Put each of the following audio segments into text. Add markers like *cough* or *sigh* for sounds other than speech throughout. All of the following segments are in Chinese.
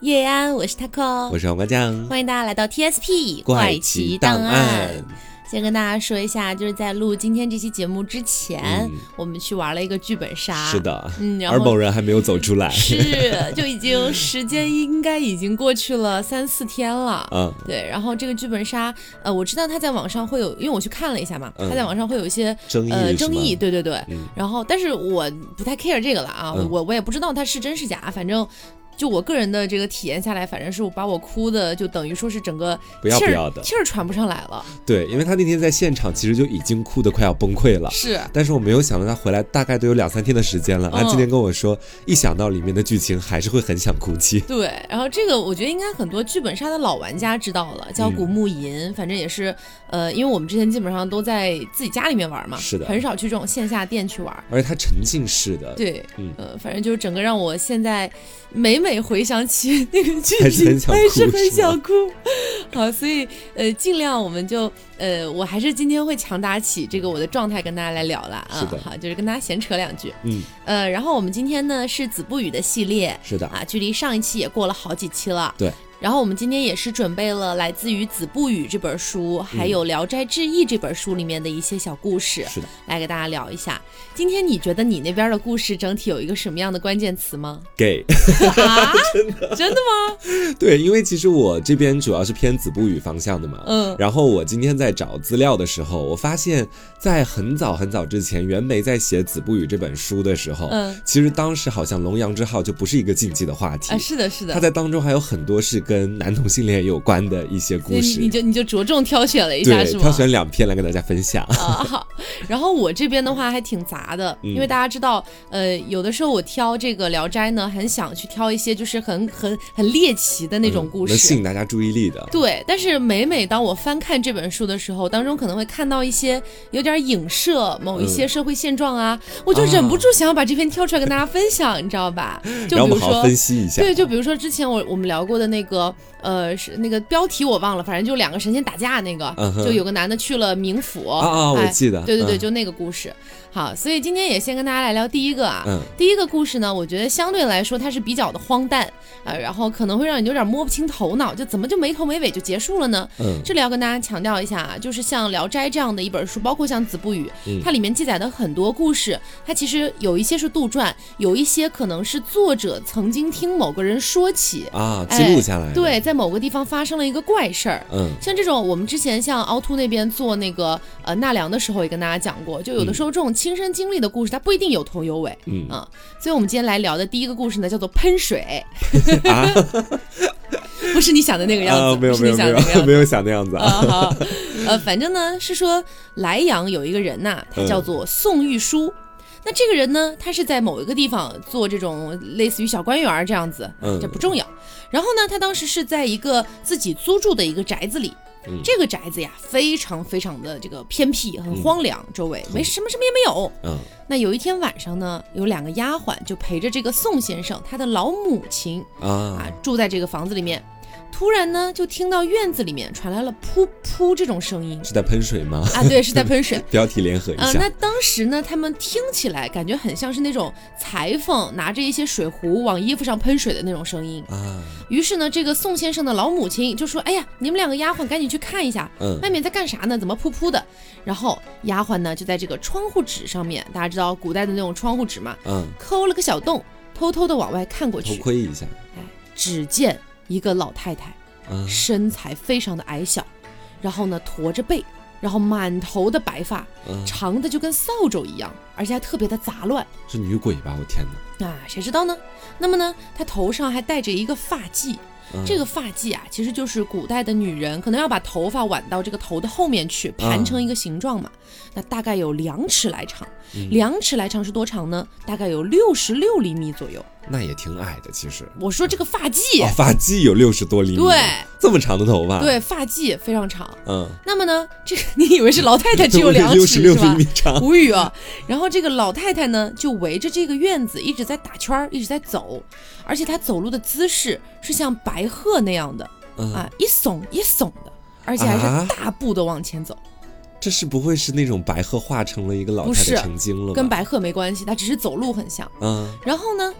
叶安，我是 taco，我是黄瓜酱，欢迎大家来到 TSP 怪奇档案。先跟大家说一下，就是在录今天这期节目之前，嗯我们去玩了一个剧本杀。是，的，嗯，然而某人还没有走出来。是就已经时间应该已经过去了三四天了。嗯，对，然后这个剧本杀，呃，我知道它在网上会有，因为我去看了一下嘛，嗯它在网上会有一些争议呃争议，对对对。嗯然后，但是我不太 care 这个了啊，嗯我我也不知道它是真是假，反正。就我个人的这个体验下来，反正是我把我哭的，就等于说是整个不要不要的气儿喘不上来了。对，因为他那天在现场其实就已经哭得快要崩溃了。是，但是我没有想到他回来大概都有两三天的时间了，他嗯今天跟我说，一想到里面的剧情，还是会很想哭泣。对，然后这个我觉得应该很多剧本杀的老玩家知道了，叫嗯古墓吟，反正也是，呃，因为我们之前基本上都在自己家里面玩嘛，是的很少去这种线下店去玩。而且它沉浸式的，对，嗯呃，反正就是整个让我现在每每回想起那个剧情，还是很想哭。好，所以呃，尽量我们就呃，我还是今天会强打起这个我的状态跟大家来聊了啊，是的好，就是跟大家闲扯两句。嗯，呃，然后我们今天呢是子不语的系列，是的，啊，距离上一期也过了好几期了。对。然后我们今天也是准备了来自于《子不语》这本书，还有《聊斋志异》这本书里面的一些小故事，是的，来给大家聊一下。今天你觉得你那边的故事整体有一个什么样的关键词吗？给。啊，*laughs* 真的真的吗？对，因为其实我这边主要是偏子不语方向的嘛。嗯然后我今天在找资料的时候，我发现，在很早很早之前，袁枚在写《子不语》这本书的时候，嗯其实当时好像龙阳之好就不是一个禁忌的话题。啊，是的，是的。他在当中还有很多是跟男同性恋有关的一些故事，你就你就着重挑选了一下，对是，吗？挑选两篇来跟大家分享。啊，好。然后我这边的话还挺杂的，嗯因为大家知道，呃，有的时候我挑这个《聊斋》呢，很想去挑一些就是很很很猎奇的那种故嗯能吸。引大家注意力的。对，但是每每当我翻看这本书的时候，当中可能会看到一些有点影射某一些社会现状啊，我就忍不住想要把这篇挑出来跟大家分享，你知道吧？就比如说然后我们好好分析一下。对，就比如说之前我我们聊过的那个，呃，是那个标题我忘了，反正就两个神仙打架那个，嗯哼就有个男的去了冥府啊啊我哎记得对对对，嗯就那个故事。好，所以今天也先跟大家来聊第一个啊。嗯第一个故事呢，我觉得相对来说它是比较的荒诞，呃，然后可能会让你有点摸不清头脑，就怎么就没头没尾就结束了呢？嗯这里要跟大家强调一下啊，就是像《聊斋》这样的一本书，包括像《子不语》，嗯它里面记载的很多故事，它其实有一些是杜撰，有一些可能是作者曾经听某个人说起，啊，哎记录下来的。对，在某个地方发生了一个怪事儿。嗯像这种，我们之前像凹凸那边做那个呃纳凉的时候，也跟大家讲过，就有的时候这种亲身经历的故事，它不一定有头有尾。嗯啊，所以我们今天来聊的第一个故事呢，叫做喷水，啊 *laughs* 不是你想的那个样子，啊，没有没有没。有没有想那样子啊，啊。好，呃，反正呢是说莱阳有一个人呐、他叫做宋玉书。那这个人呢，他是在某一个地方做这种类似于小官员这样子，嗯这不重要。然后呢，他当时是在一个自己租住的一个宅子里，嗯这个宅子呀非常非常的这个偏僻，很荒凉，周围没什么什么也没有。嗯那有一天晚上呢，有两个丫鬟就陪着这个宋先生他的老母亲啊啊住在这个房子里面。突然呢，就听到院子里面传来了噗噗这种声音是在喷水吗？啊，对，是在喷水。*laughs* 标题联合一啊、下那。当时呢，他们听起来感觉很像是那种裁缝拿着一些水壶往衣服上喷水的那种声音。啊，于是呢，这个宋先生的老母亲就说：“哎呀，你们两个丫鬟赶紧去看一下，嗯外面在干啥呢？怎么噗噗的？”然后丫鬟呢就在这个窗户纸上面，大家知道古代的那种窗户纸嘛，嗯，抠了个小洞，偷偷的往外看过去，偷窥一下。只见一个老太太，啊身材非常的矮小，然后呢驼着背，然后满头的白发，嗯，长的就跟扫帚一样，而且还特别的杂乱。是女鬼吧？我天哪！啊，谁知道呢？那么呢，她头上还戴着一个发髻，嗯这个发髻啊，其实就是古代的女人可能要把头发挽到这个头的后面去，盘成一个形状嘛。那大概有两尺来长，嗯两尺来长是多长呢？大概有六十六厘米左右。那也挺矮的，其实。我说这个发髻，哦，发髻有六十多厘米，对，这么长的头发，，对，发髻非常长。嗯，那么呢，这个你以为是老太太只有 *laughs* 两六尺是吧十六厘米？长，无语啊！然后这个老太太呢，就围着这个院子一直在打圈儿，一直在走，而且她走路的姿势是像白鹤那样的嗯，啊，一耸一耸的，而且还啊是大步的往前走，这是不会是那种白鹤化成了一个老太太成精了吧？跟白鹤没关系，它只是走路很像。嗯然后呢，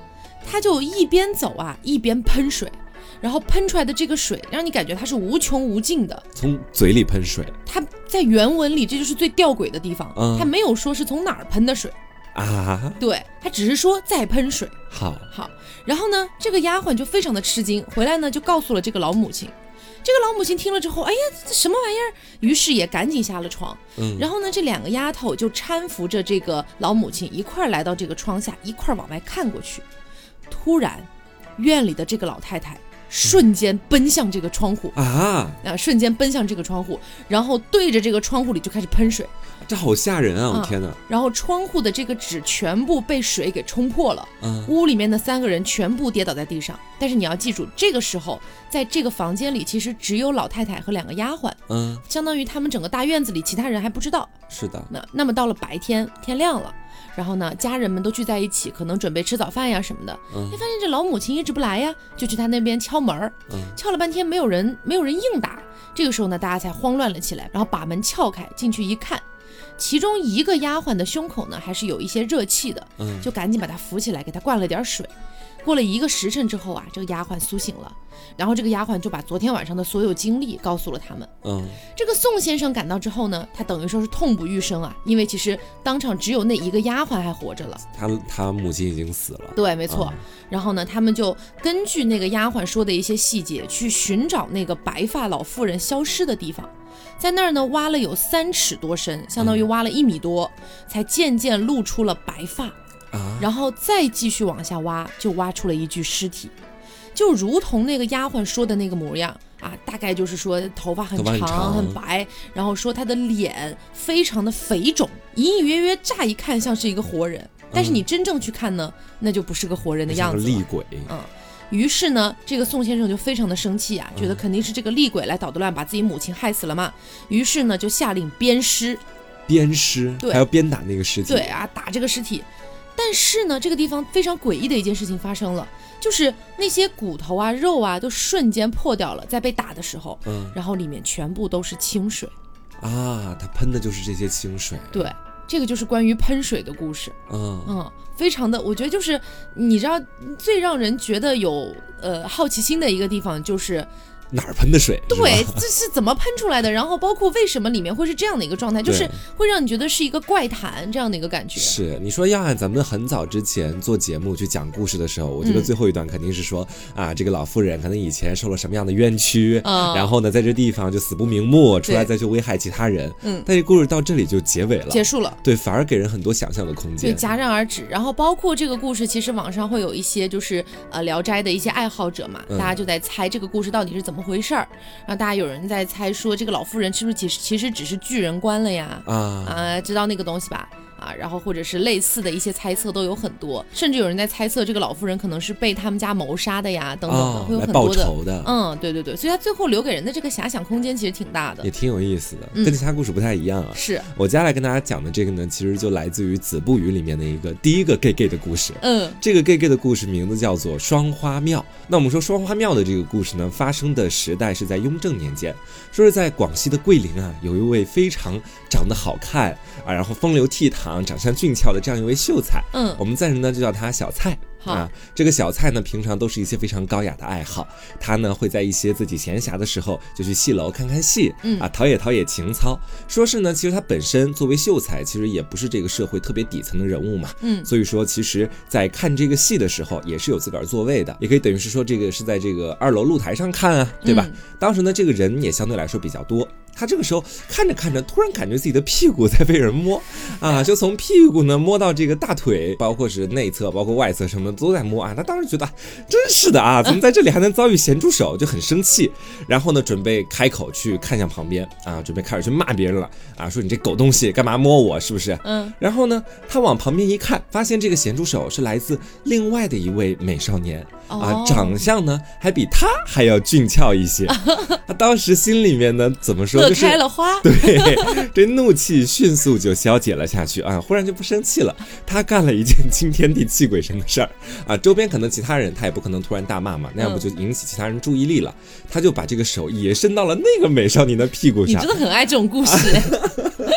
它就一边走啊，一边喷水。然后喷出来的这个水，让你感觉它是无穷无尽的。从嘴里喷水它在原文里，这就是最吊诡的地方，嗯它没有说是从哪儿喷的水，啊，对，它只是说在喷水。好，好，然后呢，这个丫鬟就非常的吃惊，回来呢就告诉了这个老母亲。这个老母亲听了之后，哎呀，这什么玩意儿？于是也赶紧下了床。嗯然后呢，这两个丫头就搀扶着这个老母亲一块儿来到这个窗下，一块儿往外看过去。突然，院里的这个老太太瞬间奔向这个窗户，啊，啊，瞬间奔向这个窗户，然后对着这个窗户里就开始喷水，这好吓人啊！我啊天哪，然后窗户的这个纸全部被水给冲破了。嗯屋里面的三个人全部跌倒在地上，但是你要记住，这个时候在这个房间里其实只有老太太和两个丫鬟，嗯，相当于他们整个大院子里其他人还不知道。是的，那那么到了白天，天亮了，然后呢，家人们都聚在一起，可能准备吃早饭呀什么的。嗯你发现这老母亲一直不来呀，就去他那边敲门儿，嗯敲了半天没有人，没有人应答。这个时候呢，大家才慌乱了起来，然后把门撬开，进去一看。其中一个丫鬟的胸口呢，还是有一些热气的，嗯就赶紧把她扶起来，给她灌了点水。过了一个时辰之后啊，这个丫鬟苏醒了，然后这个丫鬟就把昨天晚上的所有经历告诉了他们。嗯这个宋先生赶到之后呢，他等于说是痛不欲生啊，因为其实当场只有那一个丫鬟还活着了。他他母亲已经死了，对，没错。嗯然后呢，他们就根据那个丫鬟说的一些细节，去寻找那个白发老妇人消失的地方。在那儿呢，挖了有三尺多深，相当于挖了一米多，才渐渐露出了白发。啊，然后再继续往下挖，就挖出了一具尸体，就如同那个丫鬟说的那个模样啊，大概就是说头发很长长。很白，然后说她的脸非常的肥肿，隐隐约约乍一看像是一个活人，但是你真正去看呢，那就不是个活人的样子厉鬼，嗯，于是呢，这个宋先生就非常的生气啊，觉得肯定是这个厉鬼来捣的乱，把自己母亲害死了嘛。于是呢，就下令鞭尸，鞭尸，对。还要鞭打那个尸体，对啊，打这个尸体。但是呢，这个地方非常诡异的一件事情发生了，就是那些骨头啊、肉啊都瞬间破掉了，在被打的时候，嗯然后里面全部都是清水。啊，他喷的就是这些清水，对，这个就是关于喷水的故事。嗯嗯，非常的，我觉得就是你知道最让人觉得有呃好奇心的一个地方就是。哪儿喷的水？对，这是怎么喷出来的？然后包括为什么里面会是这样的一个状态，就是会让你觉得是一个怪谈这样的一个感觉。是你说要按咱们很早之前做节目去讲故事的时候，我觉得嗯最后一段肯定是说、啊，这个老妇人可能以前受了什么样的冤屈，嗯然后呢，在这地方就死不瞑目，出来再去危害其他人。嗯但这故事到这里就结尾了，结束了。对，反而给人很多想象的空间对，间。戛然而止。然后包括这个故事，其实网上会有一些就是呃《聊斋》的一些爱好者嘛，嗯大家就在猜这个故事到底是怎么回事儿。然后大家有人在猜说，这个老妇人是不是其实其实只是巨人关了呀？啊，啊，知道那个东西吧？啊，然后或者是类似的一些猜测都有很多，甚至有人在猜测这个老妇人可能是被他们家谋杀的呀，等等的，哦会有很多的。仇的，嗯，对对对，所以他最后留给人的这个遐想空间其实挺大的也。挺有意思的，嗯跟其他故事不太一样啊。是，我接下来跟大家讲的这个呢，其实就来自于《子不语》里面的一个第一个 gay gay 的故事。嗯这个 gay gay 的故事名字叫做双花庙。那我们说双花庙的这个故事呢，发生的时代是在雍正年间，说是在广西的桂林啊，有一位非常长得好看啊，然后风流倜傥、长相俊俏的这样一位秀才，嗯，我们暂时呢就叫他小蔡。好啊，这个小蔡呢，平常都是一些非常高雅的爱好。他呢会在一些自己闲暇的时候，就去戏楼看看戏，嗯啊，陶冶陶冶情操。说是呢，其实他本身作为秀才，其实也不是这个社会特别底层的人物嘛，嗯所以说其实，在看这个戏的时候，也是有自个儿座位的，也可以等于是说这个是在这个二楼露台上看啊，对吧？嗯当时呢，这个人也相对来说比较多。他这个时候看着看着，突然感觉自己的屁股在被人摸，*laughs* 啊，就从屁股呢摸到这个大腿，包括是内侧，包括外侧什么的都在摸啊。他当时觉得真是的啊，*laughs* 怎么在这里还能遭遇咸猪手，就很生气。然后呢，准备开口去看向旁边啊，准备开始去骂别人了啊，说你这狗东西干嘛摸我，是不是？嗯，然后呢，他往旁边一看，发现这个咸猪手是来自另外的一位美少年。啊哦，长相呢还比他还要俊俏一些。*laughs* 他当时心里面呢怎么说开了花。*laughs* 对，这怒气迅速就消解了下去啊，忽然就不生气了。他干了一件惊天地泣鬼神的事儿啊，周边可能其他人他也不可能突然大骂嘛，那样不就引起其他人注意力了？他就把这个手也伸到了那个美少年的屁股上你真，的很爱这种故事 *laughs*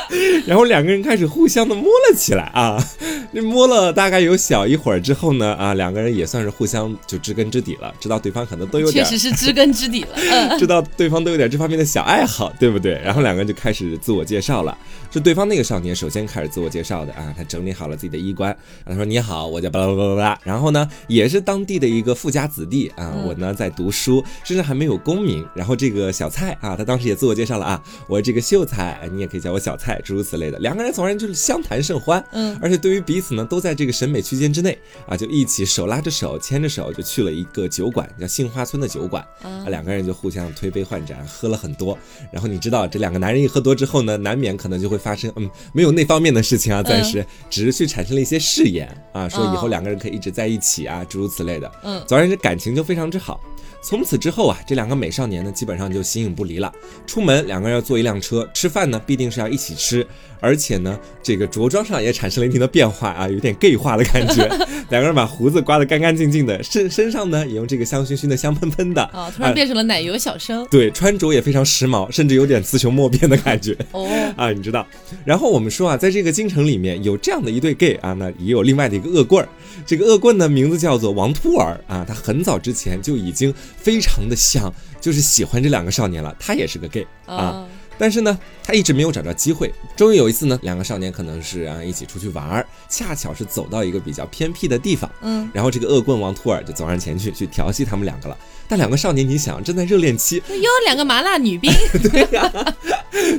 *laughs* 然后两个人开始互相的摸了起来啊。这摸了大概有小一会儿之后呢，啊，两个人也算是互相就知根知底了，知道对方可能都有确点实是知根知底了。嗯，知道对方都有点这方面的小爱好，对不对？然后两个人就开始自我介绍了。是对方那个少年首先开始自我介绍的啊，他整理好了自己的衣冠，他说：“你好，我叫巴拉巴拉巴拉。”然后呢，也是当地的一个富家子弟啊，嗯我呢在读书，甚至还没有功名。然后这个小蔡啊，他当时也自我介绍了啊，我这个秀才，你也可以叫我小蔡，诸如此类的。两个人从而就是相谈甚欢，嗯，而且对于彼此呢，都在这个审美区间之内啊，就一起手拉着手，牵着手就去了一个酒馆，叫杏花村的酒馆。啊啊，两个人就互相推杯换盏，喝了很多。然后你知道，这两个男人一喝多之后呢，难免可能就会发生，嗯，没有那方面的事情啊，暂时、只是去产生了一些誓言啊，说以后哦两个人可以一直在一起啊，诸如此类的。嗯总而言之，感情就非常之好。从此之后啊，这两个美少年呢，基本上就形影不离了。出门两个人要坐一辆车，吃饭呢必定是要一起吃，而且呢，这个着装上也产生了一定的变化啊，有点 gay 化的感觉。*laughs* 两个人把胡子刮得干干净净的，身身上呢也用这个香薰熏的、香喷喷的啊，突然变成了奶油小生。对，穿着也非常时髦，甚至有点雌雄莫辨的感觉哦，啊，你知道。然后我们说啊，在这个京城里面有这样的一对 gay 啊，那也有另外的一个恶棍儿。这个恶棍呢，名字叫做王秃儿啊，他很早之前就已经非常的像，就是喜欢这两个少年了。他也是个 gay 啊，啊，但是呢，他一直没有找到机会。终于有一次呢，两个少年可能是啊一起出去玩儿，恰巧是走到一个比较偏僻的地方，嗯，然后这个恶棍王托尔就走上前去去调戏他们两个了。但两个少年，你想正在热恋期，又有两个麻辣女兵。*laughs* 对呀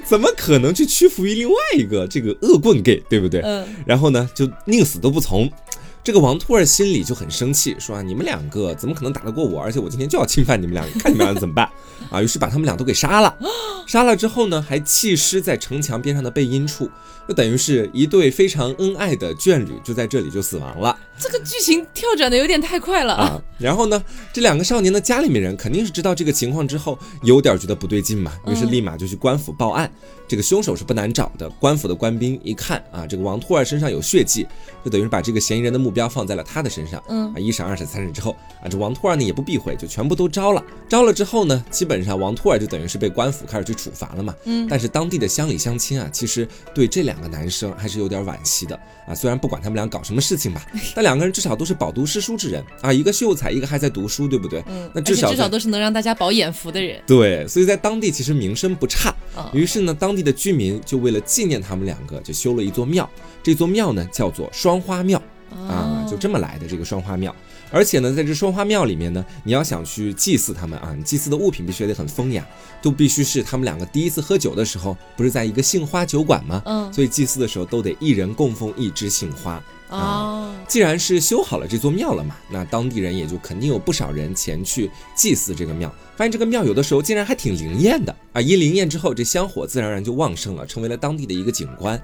怎么可能去屈服于另外一个这个恶棍 gay，对不对？嗯，然后呢，就宁死都不从。这个王兔儿心里就很生气，说啊，你们两个怎么可能打得过我？而且我今天就要侵犯你们两个，看你们俩怎么办 *laughs* 啊？于是把他们俩都给杀了。*gasps* 杀了之后呢，还弃尸在城墙边上的背阴处，就等于是一对非常恩爱的眷侣就在这里就死亡了。这个剧情跳转的有点太快了啊。啊，然后呢，这两个少年的家里面人肯定是知道这个情况之后，有点觉得不对劲嘛，于是立马就去官府报案。这个凶手是不难找的，官府的官兵一看啊，这个王兔儿身上有血迹，就等于是把这个嫌疑人的目标放在了他的身上。嗯啊，一审、二审、三审之后啊，这王拓儿呢也不避讳，就全部都招了。招了之后呢，基本上王拓儿就等于是被官府开始去处罚了嘛。嗯但是当地的乡里乡亲啊，其实对这两个男生还是有点惋惜的啊。虽然不管他们俩搞什么事情吧，但两个人至少都是饱读诗书之人啊，一个秀才，一个还在读书，对不对？嗯，那至少至少都是能让大家饱眼福的人。对，所以在当地其实名声不差。啊，于是呢，当地的居民就为了纪念他们两个，就修了一座庙。这座庙呢叫做双花庙啊，就这么来的这个双花庙。而且呢，在这双花庙里面呢，你要想去祭祀他们啊，你祭祀的物品必须得很风雅，都必须是他们两个第一次喝酒的时候，不是在一个杏花酒馆吗？嗯所以祭祀的时候都得一人供奉一枝杏花。啊，既然是修好了这座庙了嘛，那当地人也就肯定有不少人前去祭祀这个庙。发现这个庙有的时候竟然还挺灵验的啊！一灵验之后，这香火自然而然就旺盛了，成为了当地的一个景观。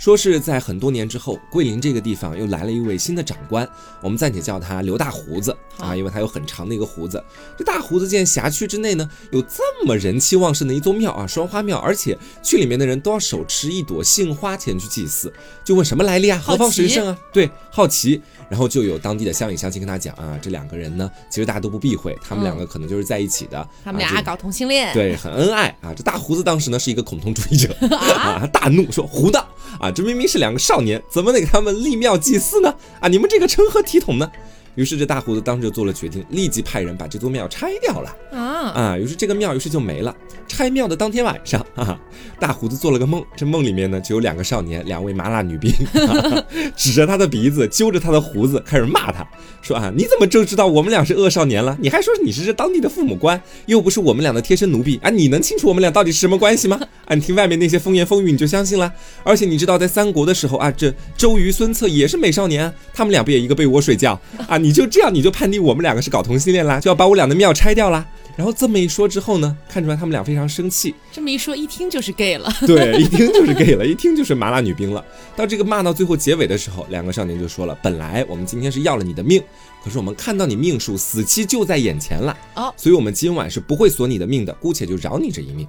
说是在很多年之后，桂林这个地方又来了一位新的长官，我们暂且叫他刘大胡子啊，因为他有很长的一个胡子。这大胡子见辖区之内呢有这么人气旺盛的一座庙啊，双花庙，而且去里面的人都要手持一朵杏花前去祭祀，就问什么来历啊，何方神圣啊？对，好奇。然后就有当地的乡里乡亲跟他讲啊，这两个人呢，其实大家都不避讳，他们两个可能就是在一起的，啊他们俩搞同性恋。对，很恩爱啊。这大胡子当时呢是一个恐同主义者 *laughs* 啊，他大怒说：“胡的啊，这明明是两个少年，怎么得给他们立庙祭祀呢？啊，你们这个成何体统呢？”于是这大胡子当时就做了决定，立即派人把这座庙拆掉了啊，啊。于是这个庙于是就没了。拆庙的当天晚上啊，*laughs* 大胡子做了个梦，这梦里面呢就有两个少年，两位麻辣女兵，*laughs* 啊、指着他的鼻子，揪着他的胡子，开始骂他，说啊，你怎么就知道我们俩是恶少年了？你还说你是这当地的父母官，又不是我们俩的贴身奴婢啊！你能清楚我们俩到底是什么关系吗？*laughs* 啊，你听外面那些风言风语你就相信了？而且你知道在三国的时候啊，这周瑜、孙策也是美少年啊，他们俩不也一个被窝睡觉啊？你就这样你就判定我们两个是搞同性恋啦，就要把我俩的庙拆掉啦？然后这么一说之后呢，看出来他们俩非常生气，这么一说，一听就是 gay 了。*laughs* 对，一听就是 gay 了，一听就是麻辣女兵了。到这个骂到最后结尾的时候，两个少年就说了：“本来我们今天是要了你的命，可是我们看到你命数死期就在眼前了，哦所以我们今晚是不会索你的命的，姑且就饶你这一命。”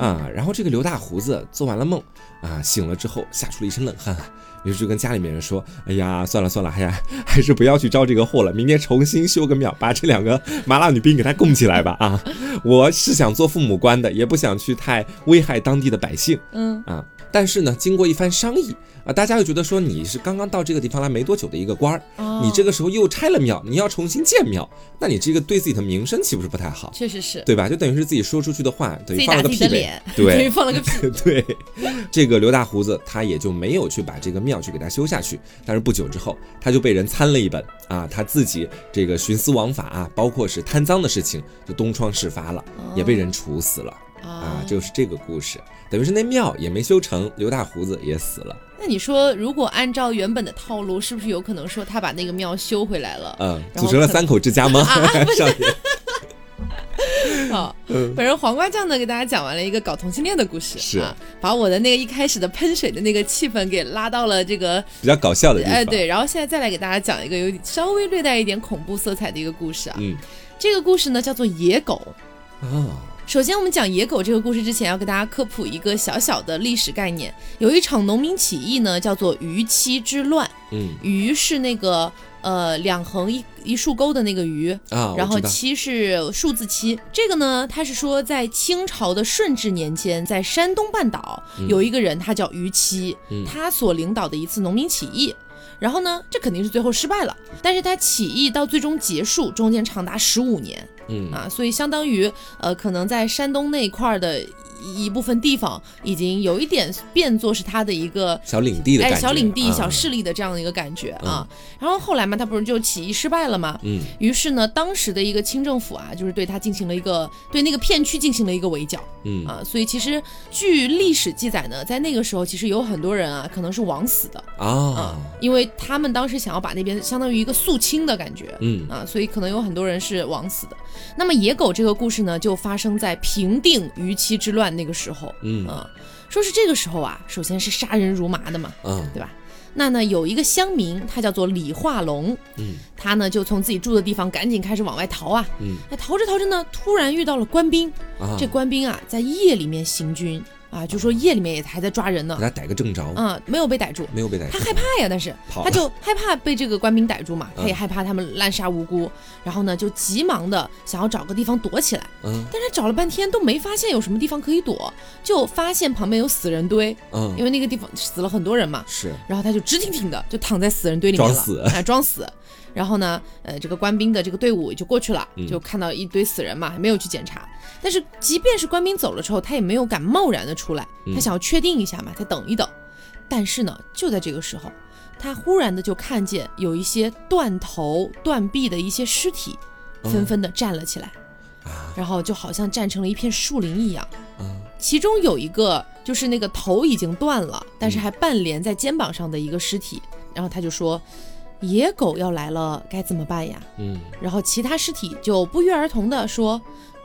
啊。然后这个刘大胡子做完了梦啊，醒了之后吓出了一身冷汗啊。于是就跟家里面人说：“哎呀，算了算了，哎呀，*laughs* 还是不要去招这个祸了。明天重新修个庙，把这两个麻辣女兵给他供起来吧。啊，我是想做父母官的，也不想去太危害当地的百姓。嗯啊，但是呢，经过一番商议啊，大家又觉得说你是刚刚到这个地方来没多久的一个官儿，哦你这个时候又拆了庙，你要重新建庙，那你这个对自己的名声岂不是不太好？确实是对吧？就等于是自己说出去的话，等于 *laughs* 放了个屁。对等于放了个屁。对，这个刘大胡子他也就没有去把这个庙去给他修下去。但是不久之后，他就被人参了一本啊，他自己这个徇私枉法啊，包括是贪赃的事情，就东窗事发了，也被人处死了啊，就是这个故事。等于是那庙也没修成，刘大胡子也死了。那你说，如果按照原本的套路，是不是有可能说他把那个庙修回来了？嗯，组成了三口之家吗？*laughs* *laughs* 好，嗯本人黄瓜酱呢，给大家讲完了一个搞同性恋的故事，是啊，把我的那个一开始的喷水的那个气氛给拉到了这个，比较搞笑的地方。哎，对，然后现在再来给大家讲一个有稍微略带一点恐怖色彩的一个故事啊。嗯这个故事呢叫做野狗。啊，首先，我们讲野狗这个故事之前，要给大家科普一个小小的历史概念。有一场农民起义呢，叫做鱼妻之乱。嗯鱼是那个呃两横一一竖钩的那个鱼，啊，然后我知道七是数字七，这个呢，它是说在清朝的顺治年间，在山东半岛有一个人，他叫于七，嗯他所领导的一次农民起义。然后呢，这肯定是最后失败了，但是他起义到最终结束，中间长达十五年嗯。啊，所以相当于呃，可能在山东那一块儿的一一部分地方，已经有一点变作是他的一个小领地的感哎，小领地、啊小势力的这样的一个感觉啊。然后后来嘛，他不是就起义失败了嘛？嗯于是呢，当时的一个清政府啊，就是对他进行了一个对那个片区进行了一个围剿嗯啊。所以其实据历史记载呢，在那个时候其实有很多人啊，可能是枉死的啊啊，因为他们当时想要把那边相当于一个肃清的感觉。嗯啊，所以可能有很多人是枉死的。那么野狗这个故事呢，就发生在平定于期之乱那个时候。嗯啊，说是这个时候啊，首先是杀人如麻的嘛，嗯对吧？那呢，有一个乡民，他叫做李化龙，嗯他呢就从自己住的地方赶紧开始往外逃啊。嗯那逃着逃着呢，突然遇到了官兵，啊，这官兵啊在夜里面行军啊，就说夜里面也还在抓人呢给，他逮个正着，啊，没有被逮住。没有被逮住他，害怕呀，但是他就害怕被这个官兵逮住嘛，嗯他也害怕他们滥杀无辜，然后呢就急忙的想要找个地方躲起来，嗯但是找了半天都没发现有什么地方可以躲，就发现旁边有死人堆，嗯因为那个地方死了很多人嘛，是然后他就直挺挺的就躺在死人堆里面了，装死哎，装死。然后呢，呃，这个官兵的这个队伍就过去了，嗯就看到一堆死人嘛，还没有去检查。但是即便是官兵走了之后，他也没有敢贸然的出来，嗯他想要确定一下嘛，再等一等。但是呢，就在这个时候，他忽然的就看见有一些断头断臂的一些尸体，嗯纷纷的站了起来，啊然后就好像站成了一片树林一样。嗯其中有一个就是那个头已经断了，但嗯是还半连在肩膀上的一个尸体，然后他就说：“野狗要来了，该怎么办呀嗯？”然后其他尸体就不约而同的说：“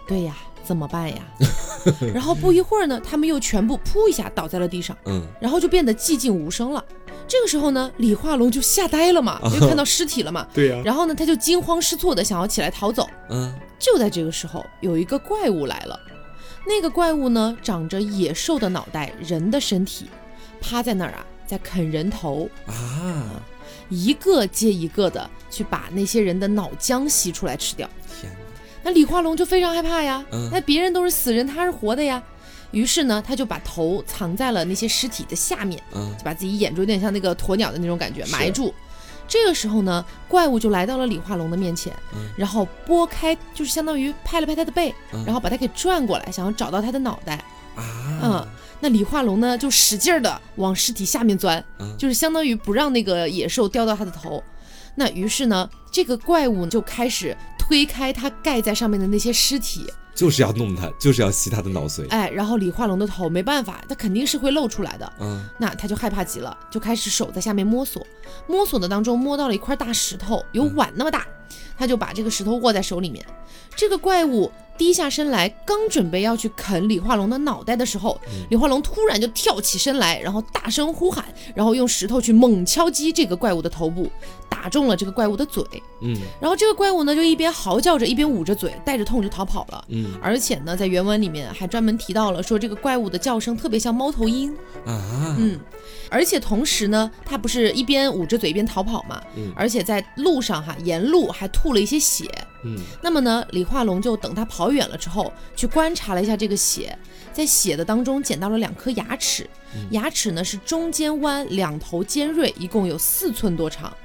对呀，怎么办呀？” *laughs* 然后不一会儿呢，他们又全部扑一下倒在了地上，嗯然后就变得寂静无声了。这个时候呢，李化龙就吓呆了嘛，*laughs* 因为看到尸体了嘛，对呀然后呢，他就惊慌失措的想要起来逃走。嗯就在这个时候，有一个怪物来了。那个怪物呢，长着野兽的脑袋，人的身体，趴在那儿啊，在啃人头，啊一个接一个的去把那些人的脑浆吸出来吃掉。那李化龙就非常害怕呀，嗯那别人都是死人，他是活的呀。于是呢，他就把头藏在了那些尸体的下面，嗯就把自己掩住，有点像那个鸵鸟的那种感觉，埋住。这个时候呢，怪物就来到了李化龙的面前，嗯然后拨开，就是相当于拍了拍他的背，嗯然后把他给转过来，想要找到他的脑袋。啊嗯，那李化龙呢，就使劲儿的往尸体下面钻，嗯就是相当于不让那个野兽叼到他的头。那于是呢，这个怪物就开始推开他盖在上面的那些尸体，就是要弄他，就是要吸他的脑髓。哎，然后李化龙的头没办法，他肯定是会露出来的。嗯那他就害怕极了，就开始手在下面摸索，摸索的当中摸到了一块大石头，有碗那么大，他就把这个石头握在手里面。这个怪物低下身来，刚准备要去啃李化龙的脑袋的时候，李化龙突然就跳起身来，然后大声呼喊，然后用石头去猛敲击这个怪物的头部，打中了这个怪物的嘴。嗯然后这个怪物呢，就一边嚎叫着，一边捂着嘴，带着痛就逃跑了。嗯而且呢，在原文里面还专门提到了，说这个怪物的叫声特别像猫头鹰。啊，嗯，而且同时呢，它不是一边捂着嘴一边逃跑嘛，嗯而且在路上哈，沿路还吐了一些血。嗯。那么呢，李化龙就等他跑远了之后，去观察了一下这个血，在血的当中捡到了两颗牙齿，牙齿呢是中间弯，两头尖锐，一共有四寸多长。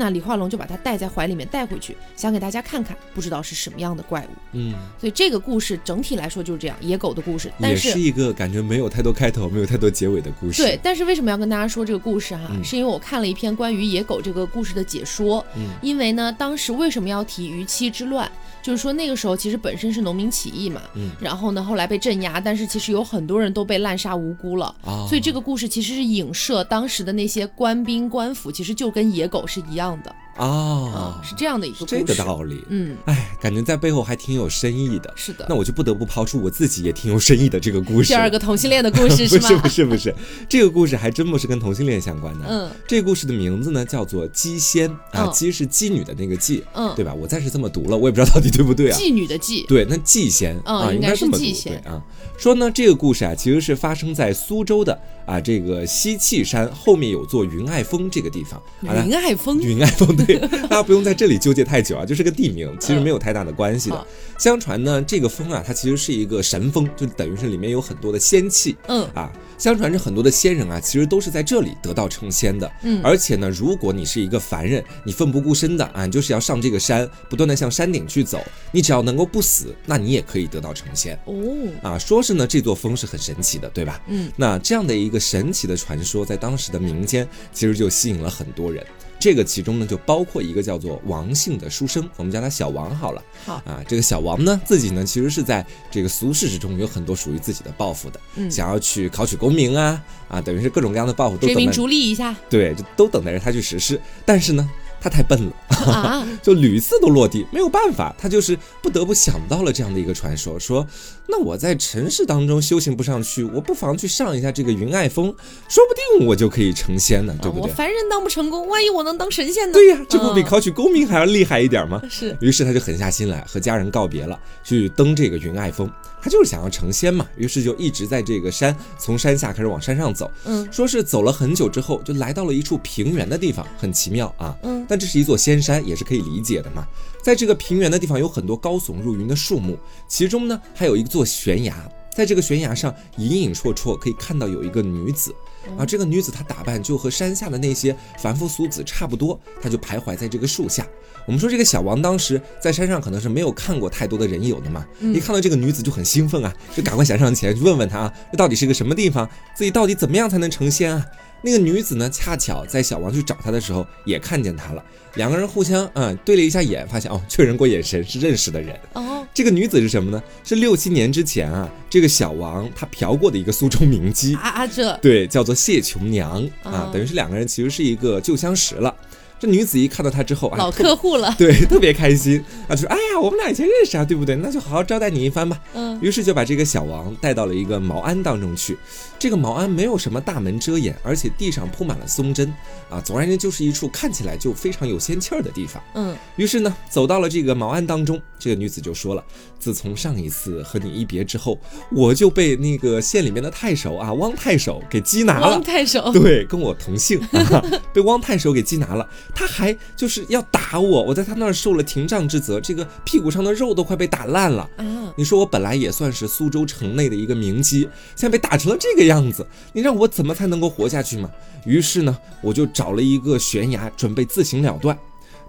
那李化龙就把它带在怀里面带回去，想给大家看看，不知道是什么样的怪物。嗯，所以这个故事整体来说就是这样，野狗的故事。但也是是一个感觉没有太多开头，没有太多结尾的故事。对，，但是为什么要跟大家说这个故事哈？嗯是因为我看了一篇关于野狗这个故事的解说。嗯因为呢，当时为什么要提逾期之乱？就是说那个时候其实本身是农民起义嘛，嗯。然后呢后来被镇压，但是其实有很多人都被滥杀无辜了。啊，所以这个故事其实是影射当时的那些官兵官府，其实就跟野狗是一样的啊、啊，是这样的一个。这个道理。嗯，哎，感觉在背后还挺有深意的。是的那。我就不得不抛出我自己也挺有深意的这个故事。第二个同性恋的故事 *laughs* 是吗？是不是不是，这个故事还真不是跟同性恋相关的。嗯这个故事的名字呢叫做姬仙啊，嗯姬是妓女的那个妓，嗯，对吧？我暂时这么读了，我也不知道到底对不对啊。妓女的妓。对，那妓仙、啊，嗯应该应该这么读是季仙对啊。说呢，这个故事啊，其实是发生在苏州的啊这个西气山后面有座云爱峰这个地方啊。云爱峰，云爱峰对，大家不用在这里纠结太久啊，就是个地名，其实没有太大的关系的。好相传呢，这个峰啊，它其实是一个神峰，就等于是里面有很多的仙气嗯啊。相传是很多的仙人啊，其实都是在这里得道成仙的。嗯而且呢，如果你是一个凡人，你奋不顾身的啊，你就是要上这个山，不断的向山顶去走，你只要能够不死，那你也可以得道成仙哦，啊。说是呢，这座峰是很神奇的，对吧？嗯，那这样的一个神奇的传说，在当时的民间其实就吸引了很多人。这个其中呢，就包括一个叫做王姓的书生，我们叫他小王好了。好。啊，这个小王呢，自己呢其实是在这个俗世之中有很多属于自己的抱负的，嗯。想要去考取功名啊啊，等于是各种各样的抱负都追名等待，逐利一下。对，就都等待着他去实施。但是呢，他太笨了，啊，*laughs* 就屡次都落地，没有办法，他就是不得不想到了这样的一个传说，说那我在尘世当中修行不上去，我不妨去上一下这个云爱峰，说不定我就可以成仙呢，对不对我对？凡人当不成功，万一我能当神仙呢？对呀、这不比嗯考取功名还要厉害一点吗？是于是他就狠下心来，和家人告别了，去登这个云爱峰。他就是想要成仙嘛，于是就一直在这个山，从山下开始往山上走。嗯说是走了很久之后，就来到了一处平原的地方，很奇妙啊。嗯但这是一座仙山，也是可以理解的嘛。在这个平原的地方有很多高耸入云的树木，其中呢还有一座悬崖。在这个悬崖上，隐隐绰绰可以看到有一个女子，啊，这个女子她打扮就和山下的那些凡夫俗子差不多，她就徘徊在这个树下。我们说这个小王当时在山上可能是没有看过太多的人影的嘛，一看到这个女子就很兴奋啊，就赶快想上前去问问她啊，这到底是个什么地方，自己到底怎么样才能成仙啊？那个女子呢，恰巧在小王去找她的时候也看见她了，两个人互相嗯对了一下眼，发现哦确认过眼神是认识的人。哦，这个女子是什么呢？是六七年之前啊，这个小王他嫖过的一个苏州名妓，啊啊这对，叫做谢琼娘啊哦，等于是两个人其实是一个旧相识了。这女子一看到他之后啊，老客户了，*laughs* 对特别开心啊，就说：“哎呀，我们俩以前认识啊，对不对？那就好好招待你一番吧。”嗯于是就把这个小王带到了一个茅庵当中去。这个茅庵没有什么大门遮掩，而且地上铺满了松针啊，总而言之就是一处看起来就非常有仙气儿的地方。嗯于是呢，走到了这个茅庵当中，这个女子就说了：“自从上一次和你一别之后，我就被那个县里面的太守啊，汪太守给缉拿了汪。太守，*laughs* 对，跟我同姓啊，*laughs* 被汪太守给缉拿了。他还就是要打我，我在他那儿受了廷杖之责，这个屁股上的肉都快被打烂了。啊，你说我本来也算是苏州城内的一个名妓，现在被打成了这个样样子，你让我怎么才能够活下去嘛？于是呢，我就找了一个悬崖，准备自行了断。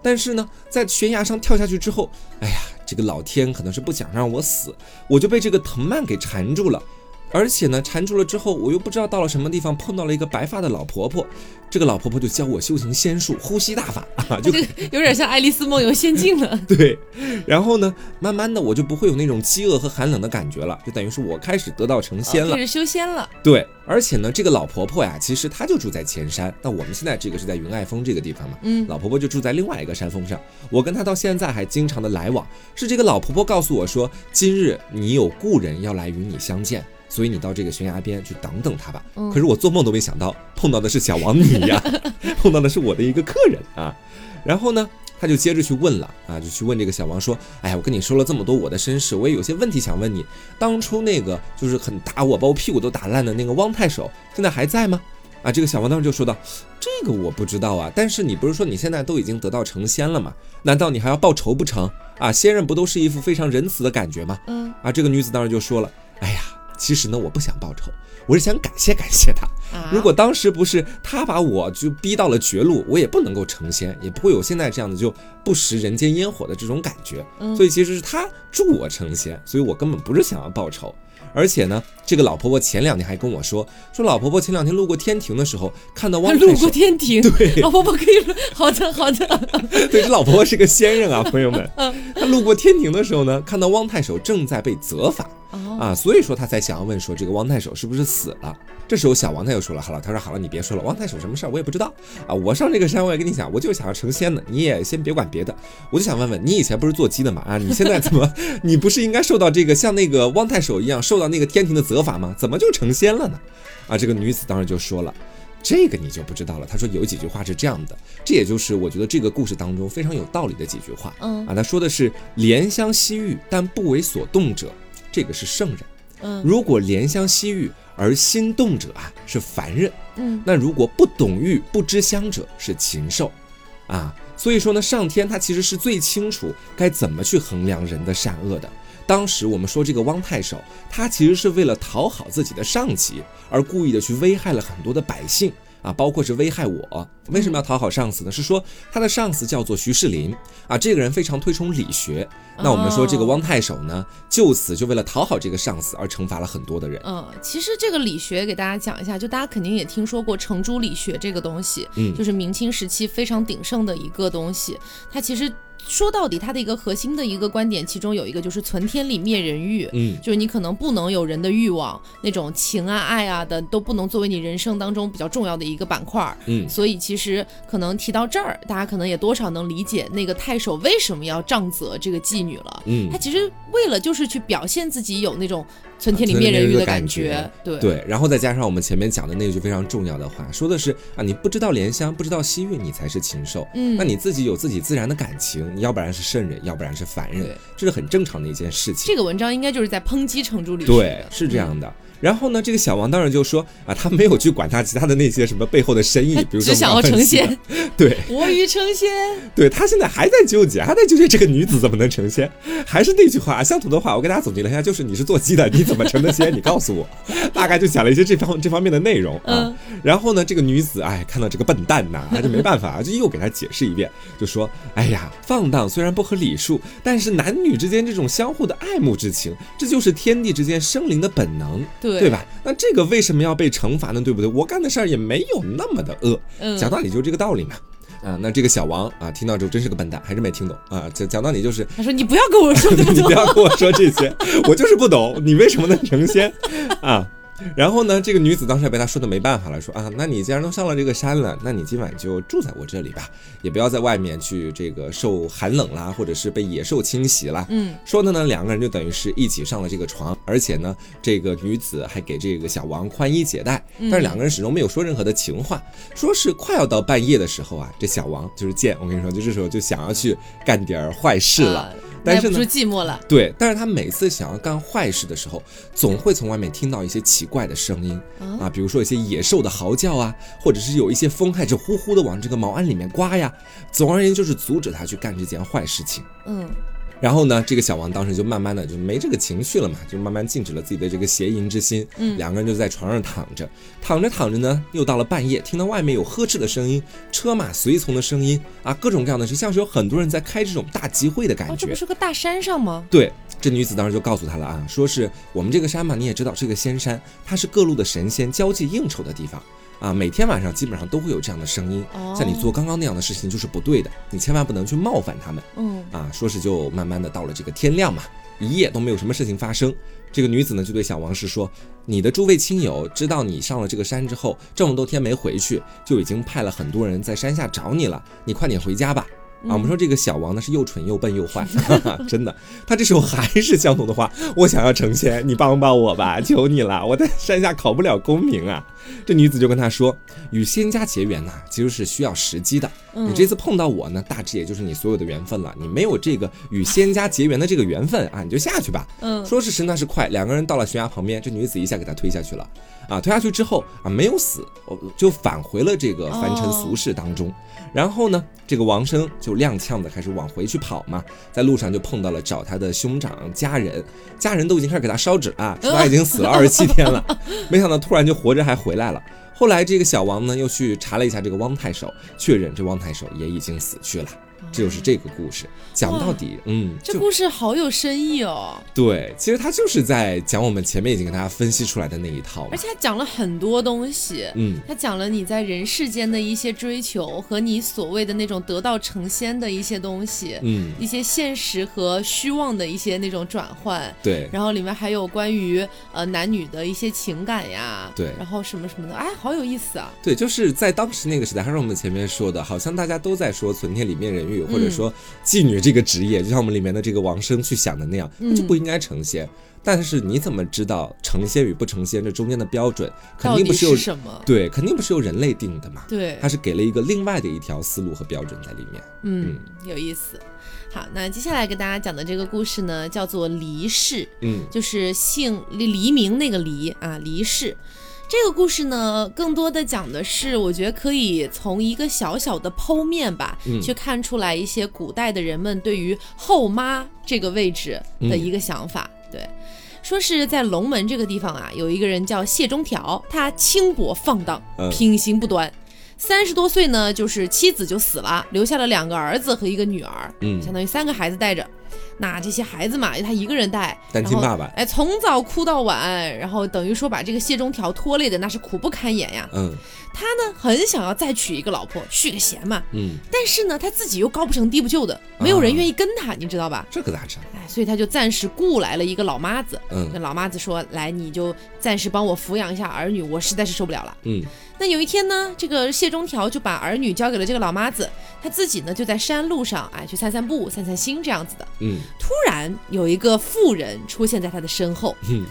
但是呢，在悬崖上跳下去之后，哎呀，这个老天可能是不想让我死，我就被这个藤蔓给缠住了。而且呢，缠住了之后，我又不知道到了什么地方碰到了一个白发的老婆婆，这个老婆婆就教我修行仙术，呼吸大法啊，*laughs* 就这个有点像《爱丽丝梦游仙境》了。*laughs* 对。然后呢，慢慢的我就不会有那种饥饿和寒冷的感觉了，就等于是我开始得道成仙了，开始修仙了。对，而且呢，这个老婆婆呀，其实她就住在前山，那我们现在这个是在云爱峰这个地方嘛，嗯，老婆婆就住在另外一个山峰上，我跟她到现在还经常的来往，是这个老婆婆告诉我说，今日你有故人要来与你相见。所以你到这个悬崖边去等等他吧。可是我做梦都没想到碰到的是小王你呀，*laughs* 碰到的是我的一个客人啊。然后呢，他就接着去问了啊，就去问这个小王说：“哎呀，我跟你说了这么多我的身世，我也有些问题想问你。当初那个就是很打我，把我屁股都打烂的那个汪太守，现在还在吗？”啊，这个小王当时就说道：“这个我不知道啊，但是你不是说你现在都已经得道成仙了吗？难道你还要报仇不成？啊，仙人不都是一副非常仁慈的感觉吗？嗯，啊，这个女子当时就说了：“哎呀。”其实呢，我不想报仇，我是想感谢感谢他。如果当时不是他把我就逼到了绝路，我也不能够成仙，也不会有现在这样的就不食人间烟火的这种感觉。所以其实是他助我成仙，所以我根本不是想要报仇。而且呢，这个老婆婆前两天还跟我说，说老婆婆前两天路过天庭的时候，看到汪太守。路过天庭，对，老婆婆可以。好的，好的。*laughs* 对，这老婆婆是个仙人啊，朋友们。嗯。她路过天庭的时候呢，看到汪太守正在被责罚。啊，所以说他才想要问说这个汪太守是不是死了？这时候小王太又说了，好了，他说好了，你别说了，汪太守什么事儿我也不知道啊。我上这个山，我也跟你讲，我就是想要成仙的，你也先别管别的，我就想问问你以前不是做鸡的吗？啊，*laughs* 你现在怎么，你不是应该受到这个像那个汪太守一样受到那个天庭的责罚吗？怎么就成仙了呢？啊，这个女子当时就说了，这个你就不知道了。她说有几句话是这样的，这也就是我觉得这个故事当中非常有道理的几句话。嗯，啊，他说的是怜香惜玉但不为所动者，这个是圣人。嗯，如果怜香惜玉而心动者啊，是凡人。嗯，那如果不懂玉不知香者是禽兽，啊，所以说呢，上天他其实是最清楚该怎么去衡量人的善恶的。当时我们说这个汪太守，他其实是为了讨好自己的上级，而故意的去危害了很多的百姓。啊，包括是危害我，为什么要讨好上司呢？是说他的上司叫做徐世林啊，这个人非常推崇理学。那我们说这个汪太守呢，就此就为了讨好这个上司而惩罚了很多的人。嗯，其实这个理学给大家讲一下，就大家肯定也听说过程朱理学这个东西，嗯，就是明清时期非常鼎盛的一个东西，它其实。说到底，它的一个核心的一个观点，其中有一个就是存天理灭人欲，嗯，就是你可能不能有人的欲望，那种情啊、爱啊的都不能作为你人生当中比较重要的一个板块，嗯，所以其实可能提到这儿，大家可能也多少能理解那个太守为什么要杖责这个妓女了，嗯，他其实为了就是去表现自己有那种。存天理灭人欲的感觉，对对，然后再加上我们前面讲的那句非常重要的话，说的是啊，你不知道莲香，不知道西域，你才是禽兽。嗯，那你自己有自己自然的感情，你要不然是圣人，要不然是凡人，这是很正常的一件事情。这个文章应该就是在抨击程朱理对，是这样的。然后呢，这个小王当然就说啊，他没有去管他其他的那些什么背后的深意，比如说只想要 *laughs* 成仙，对，我欲成仙，对他现在还在纠结，还在纠结这个女子怎么能成仙。还是那句话，相同的话，我给大家总结了一下，就是你是做鸡的，你怎么成的仙？你告诉我，大概就讲了一些这方这方面的内容啊。然后呢，这个女子哎，看到这个笨蛋呐，她就没办法，就又给他解释一遍，就说，哎呀，放荡虽然不合礼数，但是男女之间这种相互的爱慕之情，这就是天地之间生灵的本能。对。对吧？那这个为什么要被惩罚呢？对不对？我干的事儿也没有那么的恶，讲道理就是这个道理嘛。啊，那这个小王啊，听到之后真是个笨蛋，还是没听懂啊。讲讲道理就是，他说你不要跟我说，*laughs* 你不要跟我说这些，我就是不懂，你为什么能成仙啊？*laughs* 然后呢，这个女子当时也被他说的没办法了，说啊，那你既然都上了这个山了，那你今晚就住在我这里吧，也不要在外面去这个受寒冷啦，或者是被野兽侵袭啦。嗯，说的呢，两个人就等于是一起上了这个床，而且呢，这个女子还给这个小王宽衣解带，但是两个人始终没有说任何的情话。说是快要到半夜的时候啊，这小王就是贱，我跟你说，就这时候就想要去干点坏事了。但是呢，寂寞了。对，但是他每次想要干坏事的时候，总会从外面听到一些奇怪的声音啊，比如说一些野兽的嚎叫啊，或者是有一些风开始呼呼的往这个茅庵里面刮呀。总而言之，就是阻止他去干这件坏事情。嗯。然后呢，这个小王当时就慢慢的就没这个情绪了嘛，就慢慢禁止了自己的这个邪淫之心。嗯，两个人就在床上躺着，躺着躺着呢，又到了半夜，听到外面有呵斥的声音、车马随从的声音啊，各种各样的，就像是有很多人在开这种大集会的感觉。这不是个大山上吗？对，这女子当时就告诉他了啊，说是我们这个山嘛，你也知道是个仙山，它是各路的神仙交际应酬的地方啊，每天晚上基本上都会有这样的声音，哦像你做刚刚那样的事情就是不对的，你千万不能去冒犯他们嗯啊。说是就慢慢的到了这个天亮嘛，一夜都没有什么事情发生。这个女子呢就对小王氏说：“你的诸位亲友知道你上了这个山之后，这么多天没回去，就已经派了很多人在山下找你了，你快点回家吧。”啊，我们说这个小王呢是又蠢又笨又坏，哈哈，真的，他这时候还是相同的话，我想要成仙，你帮帮我吧，求你了，我在山下考不了功名啊。这女子就跟他说，与仙家结缘呐、其实是需要时机的。你这次碰到我呢，大致也就是你所有的缘分了。你没有这个与仙家结缘的这个缘分啊，你就下去吧。嗯说时迟那时快，两个人到了悬崖旁边，这女子一下给他推下去了。啊，推下去之后啊，没有死，哦就返回了这个凡尘俗世当中。然后呢，这个王生就踉跄的开始往回去跑嘛，在路上就碰到了找他的兄长家人，家人都已经开始给他烧纸了，说他已经死了 *laughs* 二十七天了，没想到突然就活着还回来了。后来这个小王呢，又去查了一下这个汪太守，确认这汪太守也已经死去了。这就是这个故事，讲到底，嗯，这故事好有深意哦，对，其实他就是在讲我们前面已经跟大家分析出来的那一套而，且他讲了很多东西。嗯，他讲了你在人世间的一些追求和你所谓的那种得道成仙的一些东西，嗯，一些现实和虚妄的一些那种转换，对，然后里面还有关于呃男女的一些情感呀，对。然后什么什么的，哎，好有意思啊！对，就是在当时那个时代，还是我们前面说的，好像大家都在说存天理面人欲，或者说妓女这个职业，就像我们里面的这个王生去想的那样，那就不应该成仙。但是你怎么知道成仙与不成仙这中间的标准？肯定不是由什么？对，肯定不是由人类定的嘛。对他是给了一个另外的一条思路和标准在里面。嗯，有意思。好，那接下来给大家讲的这个故事呢，叫做离世，嗯就是姓黎黎明那个黎啊，离世。这个故事呢，更多的讲的是，我觉得可以从一个小小的剖面吧，嗯去看出来一些古代的人们对于后妈这个位置的一个想法。对，说是在龙门这个地方啊，有一个人叫谢中条，他轻薄放荡嗯，品行不端。三十多岁呢，就是妻子就死了，留下了两个儿子和一个女儿，嗯相当于三个孩子带着。那这些孩子嘛，他一个人带，然后单亲爸爸哎，从早哭到晚，然后等于说把这个谢中条拖累的那是苦不堪言呀。嗯他呢很想要再娶一个老婆，续个弦嘛，嗯，但是呢他自己又高不成低不就的，没有人愿意跟他，你知道吧？这可咋整？哎，所以他就暂时雇来了一个老妈子。嗯那老妈子说：“来，你就暂时帮我抚养一下儿女，我实在是受不了了。嗯”那有一天呢，这个谢中条就把儿女交给了这个老妈子，他自己呢就在山路上，哎，去散散步、散散心这样子的。嗯突然有一个妇人出现在他的身后，嗯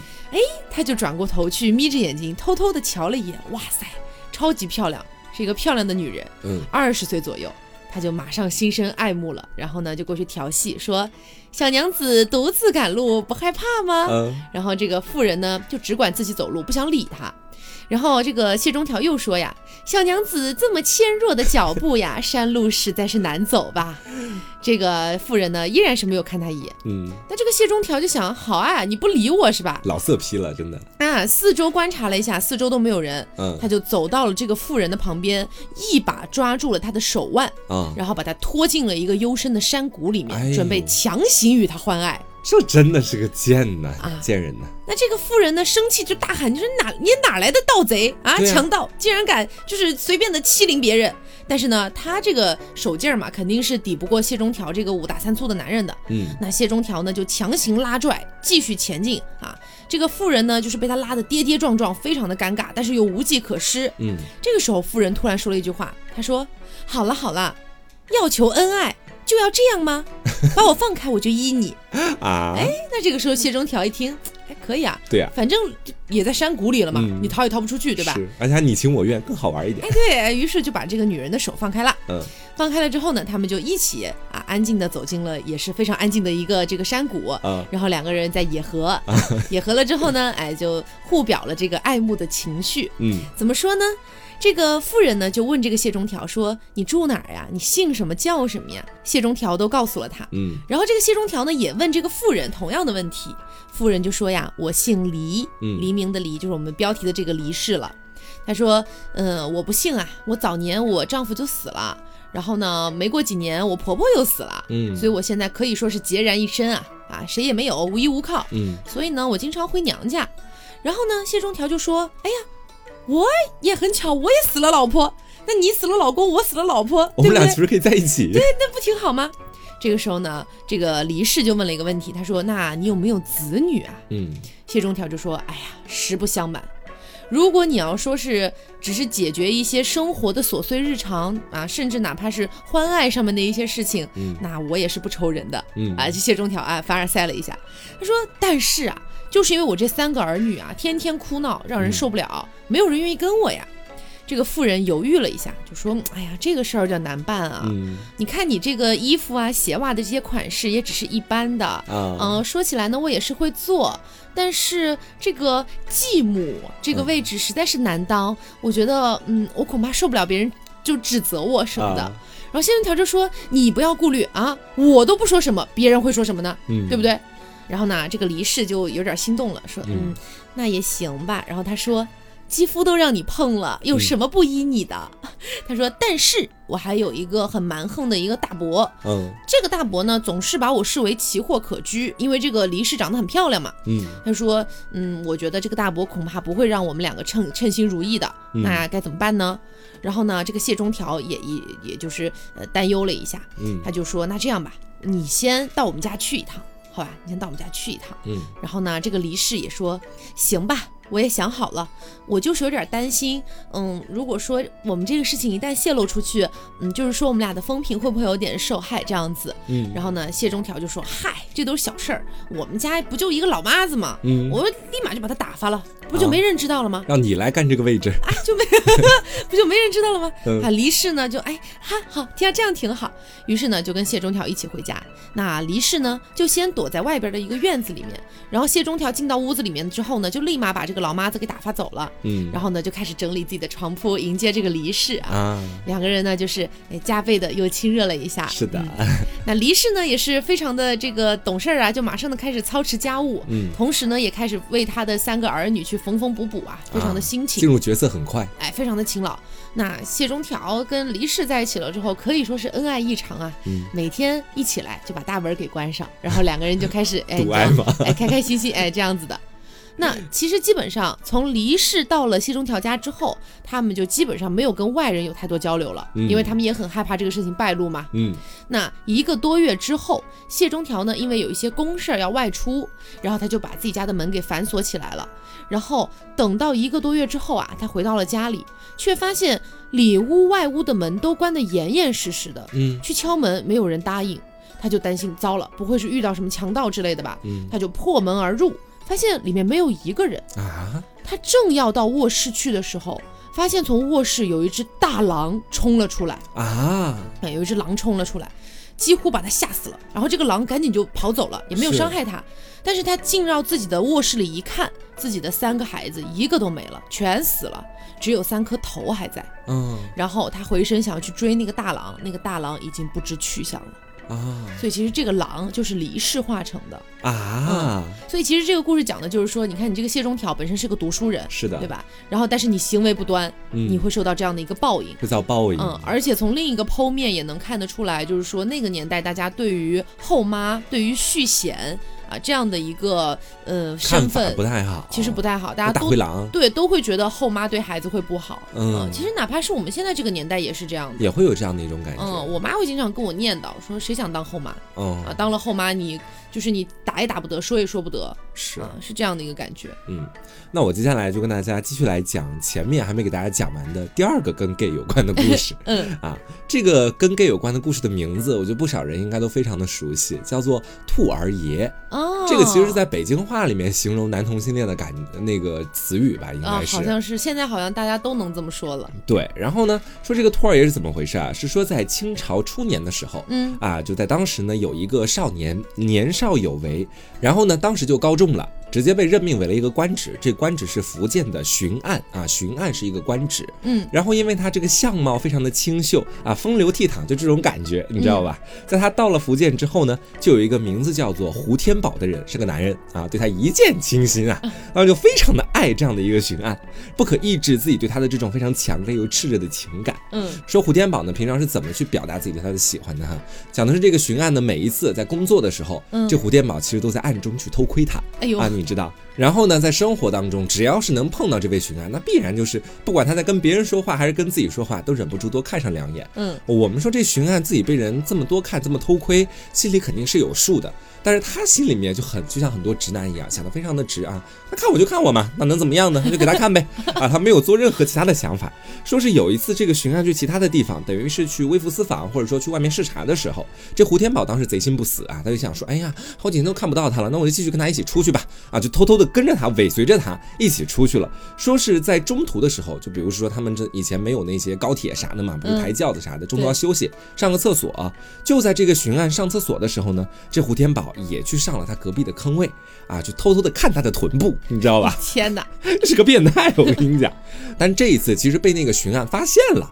他就转过头去，眯着眼睛偷偷的瞧了一眼，哇塞，超级漂亮，是一个漂亮的女人，嗯二十岁左右。他就马上心生爱慕了，然后呢就过去调戏，说：“小娘子独自赶路，不害怕吗？”嗯然后这个妇人呢就只管自己走路，不想理他。然后这个谢中条又说呀：“小娘子这么纤弱的脚步呀，*laughs* 山路实在是难走吧？”这个妇人呢依然是没有看他一眼。嗯，那这个谢中条就想：好啊，你不理我是吧？老色批了，真的。啊，四周观察了一下，四周都没有人，嗯他就走到了这个妇人的旁边，一把抓住了她的手腕，啊，然后把她拖进了一个幽深的山谷里面，哎准备强行与她欢爱。这真的是个贱呐啊，贱人呐。那这个妇人呢，生气就大喊：“你说哪你哪来的盗贼啊，啊强盗，竟然敢就是随便的欺凌别人！”但是呢，他这个手劲儿嘛，肯定是抵不过谢中条这个五大三粗的男人的。嗯那谢中条呢，就强行拉拽，继续前进啊。这个妇人呢，就是被他拉的跌跌撞撞，非常的尴尬，但是又无计可施。嗯这个时候，妇人突然说了一句话，她说：“好了好了，要求恩爱就要这样吗？*laughs* 把我放开，我就依你。啊，哎那这个时候，谢中条一听，还可以啊，对呀，反正也在山谷里了嘛，嗯你逃也逃不出去，对吧？是，而且还你情我愿，更好玩一点哎，。对于是就把这个女人的手放开了。嗯放开了之后呢，他们就一起啊，安静的走进了也是非常安静的一个这个山谷。嗯然后两个人在野合，*laughs* 野合了之后呢，哎，就互表了这个爱慕的情绪。嗯怎么说呢？这个妇人呢就问这个谢中条说：“你住哪儿呀？你姓什么叫什么呀？”谢中条都告诉了他。嗯然后这个谢中条呢也问这个妇人同样的问题，妇人就说呀：“我姓黎，嗯黎明的黎就是我们标题的这个黎氏了。”他说：“嗯，我不姓啊，我早年我丈夫就死了，然后呢，没过几年我婆婆又死了，嗯，所以我现在可以说是孑然一身啊啊，谁也没有，无依无靠。嗯所以呢，我经常回娘家。然后呢，谢中条就说：“哎呀，我也很巧，我也死了老婆。那你死了老公，我死了老婆，我？们俩岂不是可以在一起？对那不挺好吗？”这个时候呢，这个黎氏就问了一个问题，他说：“那你有没有子女啊嗯？”谢中条就说：“哎呀，实不相瞒，如果你要说是只是解决一些生活的琐碎日常啊，甚至哪怕是欢爱上面的一些事情，嗯那我也是不愁人的。嗯啊，这谢中条啊凡尔赛了一下，他说：“但是啊，就是因为我这三个儿女啊，天天哭闹，让人受不了，没有人愿意跟我呀。”这个妇人犹豫了一下，就说：“哎呀，这个事儿有点难办啊。嗯你看你这个衣服啊、鞋袜的这些款式也只是一般的，啊嗯、说起来呢，我也是会做，但是这个继母这个位置实在是难当，我觉得，嗯，我恐怕受不了别人就指责我什么的。啊然后谢文条就说：“你不要顾虑啊，我都不说什么，别人会说什么呢？嗯对不对？”然后呢，这个黎氏就有点心动了，说：“嗯。嗯，那也行吧。”然后他说：“肌肤都让你碰了，有什么不依你的？” *laughs* 他说：“但是我还有一个很蛮横的一个大伯，嗯。这个大伯呢总是把我视为奇货可居，因为这个黎氏长得很漂亮嘛。嗯。他说：“嗯，我觉得这个大伯恐怕不会让我们两个称称心如意的，嗯。那该怎么办呢？”然后呢，这个谢中条也也也就是呃担忧了一下，嗯。他就说：“那这样吧，你先到我们家去一趟，好吧？你先到我们家去一趟。”嗯然后呢，这个黎氏也说：“行吧，我也想好了，我就是有点担心，嗯，如果说我们这个事情一旦泄露出去，嗯，就是说我们俩的风评会不会有点受害这样子？”嗯然后呢，谢中条就说：“嗨，这都是小事儿，我们家不就一个老妈子吗？嗯，我立马就把他打发了，不就没人知道了吗？让你来干这个位置。啊，就没 *laughs* 不就没人知道了吗？嗯啊，黎氏呢就哎哈好，听到这样挺好，于是呢就跟谢中条一起回家。那黎氏呢就先躲在外边的一个院子里面，然后谢中条进到屋子里面之后呢，就立马把这个老妈子给打发走了，嗯然后呢就开始整理自己的床铺，迎接这个离世啊。啊，两个人呢，就是哎加倍的又亲热了一下。是的，嗯那离世呢，也是非常的这个懂事儿啊，就马上的开始操持家务，嗯，同时呢，也开始为他的三个儿女去缝缝补补啊，非常的辛勤，进入角色很快。哎，非常的勤劳。那谢中条跟离氏在一起了之后，可以说是恩爱异常啊。嗯每天一起来就把大门给关上，然后两个人就开始哎，*laughs* *laughs* 哎，开开心心哎这样子的。那其实基本上从离世到了谢中条家之后，他们就基本上没有跟外人有太多交流了，嗯因为他们也很害怕这个事情败露嘛。嗯那一个多月之后，谢中条呢，因为有一些公事儿要外出，然后他就把自己家的门给反锁起来了。然后等到一个多月之后啊，他回到了家里，却发现里屋外屋的门都关得严严实实的，嗯去敲门没有人答应，他就担心糟了，不会是遇到什么强盗之类的吧？嗯他就破门而入，发现里面没有一个人。啊，他正要到卧室去的时候，发现从卧室有一只大狼冲了出来。啊，哎，有一只狼冲了出来，几乎把他吓死了。然后这个狼赶紧就跑走了，也没有伤害他。但是他进到自己的卧室里一看，自己的三个孩子一个都没了，全死了，只有三颗头还在。嗯然后他回身想要去追那个大狼，那个大狼已经不知去向了。啊所以其实这个狼就是离氏化成的。啊，所以其实这个故事讲的就是说，你看你这个谢中条本身是个读书人，是的对，吧？然后但是你行为不端，嗯你会受到这样的一个报应。会遭报应。嗯，而且从另一个剖面也能看得出来，就是说那个年代大家对于后妈、对于续弦啊这样的一个呃身份不，太好，其实不太好，大家大都灰狼对都会觉得后妈对孩子会不好。嗯其实哪怕是我们现在这个年代也是这样的。也会有这样的一种感觉。嗯，我妈会经常跟我念叨说，谁想当后妈嗯啊？当了后妈，你就是你打也打不得，说也说不得，是啊，是这样的一个感觉。嗯，那我接下来就跟大家继续来讲前面还没给大家讲完的第二个跟 gay 有关的故事 *laughs* 嗯，啊。这个跟 gay 有关的故事的名字，我觉得不少人应该都非常的熟悉，叫做兔儿爷。哦，这个其实是在北京话里面形容男同性恋的感那个词语吧，应啊，该是。好像是现在好像大家都能这么说了。对，然后呢，说这个兔儿爷是怎么回事啊？是说在清朝初年的时候，嗯啊，就在当时呢，有一个少年年少少有为，然后呢，当时就高中了，直接被任命为了一个官职，这官职是福建的巡按啊，巡按是一个官职。嗯，然后因为他这个相貌非常的清秀啊，风流倜傥，就这种感觉，你知道吧？在他到了福建之后呢，就有一个名字叫做胡天宝的人，是个男人啊，对他一见倾心啊，然后就非常的爱爱这样的一个巡案，不可抑制自己对他的这种非常强烈又炽热的情感。嗯，说胡天宝呢，平常是怎么去表达自己对他的喜欢的哈？讲的是这个巡案呢，每一次在工作的时候，嗯这胡天宝其实都在暗中去偷窥他。哎呦，啊，你知道。然后呢，在生活当中，只要是能碰到这位巡案，那必然就是不管他在跟别人说话还是跟自己说话，都忍不住多看上两眼。嗯，我们说这巡案自己被人这么多看，这么偷窥，心里肯定是有数的。但是他心里面就很就像很多直男一样，想的非常的直啊。他看我就看我嘛，那能怎么样呢？那就给他看呗。*laughs* 啊，他没有做任何其他的想法。说是有一次这个巡案去其他的地方，等于是去微服私访，或者说去外面视察的时候，这胡天宝当时贼心不死啊，他就想说，哎呀，好几天都看不到他了，那我就继续跟他一起出去吧。啊，就偷偷的跟着他，尾随着他一起出去了。说是在中途的时候，就比如说他们这以前没有那些高铁啥的嘛，不是抬轿子啥的，中途要休息上个厕所。就在这个巡案上厕所的时候呢，这胡天宝也去上了他隔壁的坑位啊，就偷偷的看他的臀部，*laughs* 你知道吧？天哪，这 *laughs* 是个变态，我跟你讲。但这一次其实被那个巡案发现了。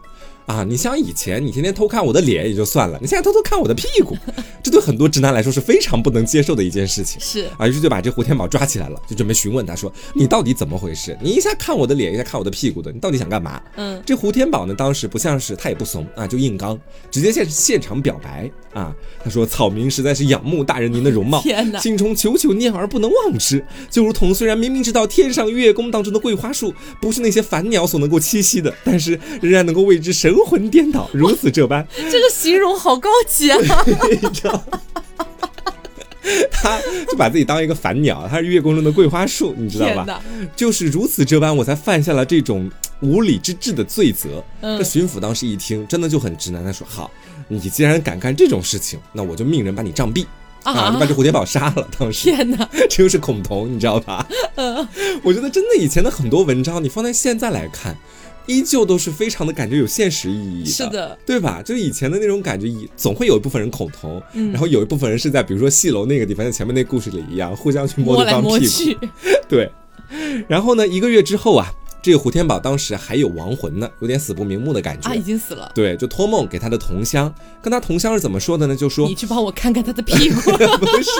啊，你像以前你天天偷看我的脸也就算了，你现在偷偷看我的屁股，这对很多直男来说是非常不能接受的一件事情。是啊，于是就把这胡天宝抓起来了，就准备询问他说：“你到底怎么回事？你一下看我的脸，一下看我的屁股的，你到底想干嘛？”嗯，这胡天宝呢，当时不像是他也不怂啊，就硬刚，直接现现场表白啊。他说：“草民实在是仰慕大人您的容貌，天哪心中久久念而不能忘之。就如同虽然明明知道天上月宫当中的桂花树不是那些凡鸟所能够栖息的，但是仍然能够为之神魂颠倒，*laughs* 如此这般。这个形容好高级啊！你知道。”他就把自己当一个凡鸟，他是月宫中的桂花树，你知道吧？就是如此这般，我才犯下了这种无理之至的罪责。嗯这巡抚当时一听，真的就很直男，他说：“好，你既然敢干这种事情，那我就命人把你杖毙啊，就把这蝴蝶宝杀了。”当时天哪，*laughs* 这又是孔同，你知道吧？我觉得真的以前的很多文章，你放在现在来看，依旧都是非常的感觉有现实意义的，是的，对吧？就以前的那种感觉，以总会有一部分人恐同，嗯然后有一部分人是在比如说戏楼那个地方，像前面那故事里一样，互相去摸对方屁股，*laughs* 对。然后呢，一个月之后啊，这个胡天宝当时还有亡魂呢，有点死不瞑目的感觉。啊，已经死了。对，就托梦给他的同乡，跟他同乡是怎么说的呢？就说你去帮我看看他的屁股。*laughs* 不是，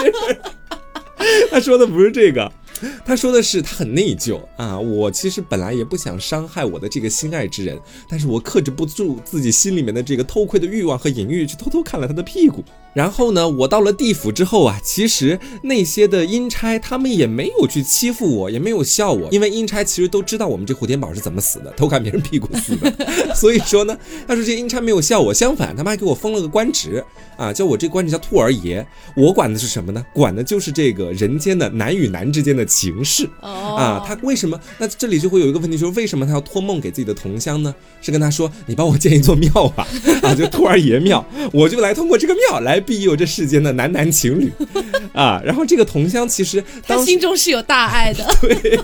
他说的不是这个，*laughs* 他说的是他很内疚啊。我其实本来也不想伤害我的这个心爱之人，但是我克制不住自己心里面的这个偷窥的欲望和隐喻，去偷偷看了他的屁股。然后呢，我到了地府之后啊，其实那些的阴差他们也没有去欺负我，也没有笑我，因为阴差其实都知道我们这胡天宝是怎么死的，偷看别人屁股死的。*laughs* 所以说呢，他说这些阴差没有笑我，相反他们还给我封了个官职啊，叫我这官职叫兔儿爷。我管的是什么呢？管的就是这个人间的男与男之间的情事。哦啊，他为什么？那这里就会有一个问题，就是为什么他要托梦给自己的同乡呢？是跟他说，你帮我建一座庙吧，啊，就兔儿爷庙，我就来通过这个庙来庇佑这世间的男男情侣，*laughs* 啊，然后这个同乡其实他当心中是有大爱的。*laughs* 对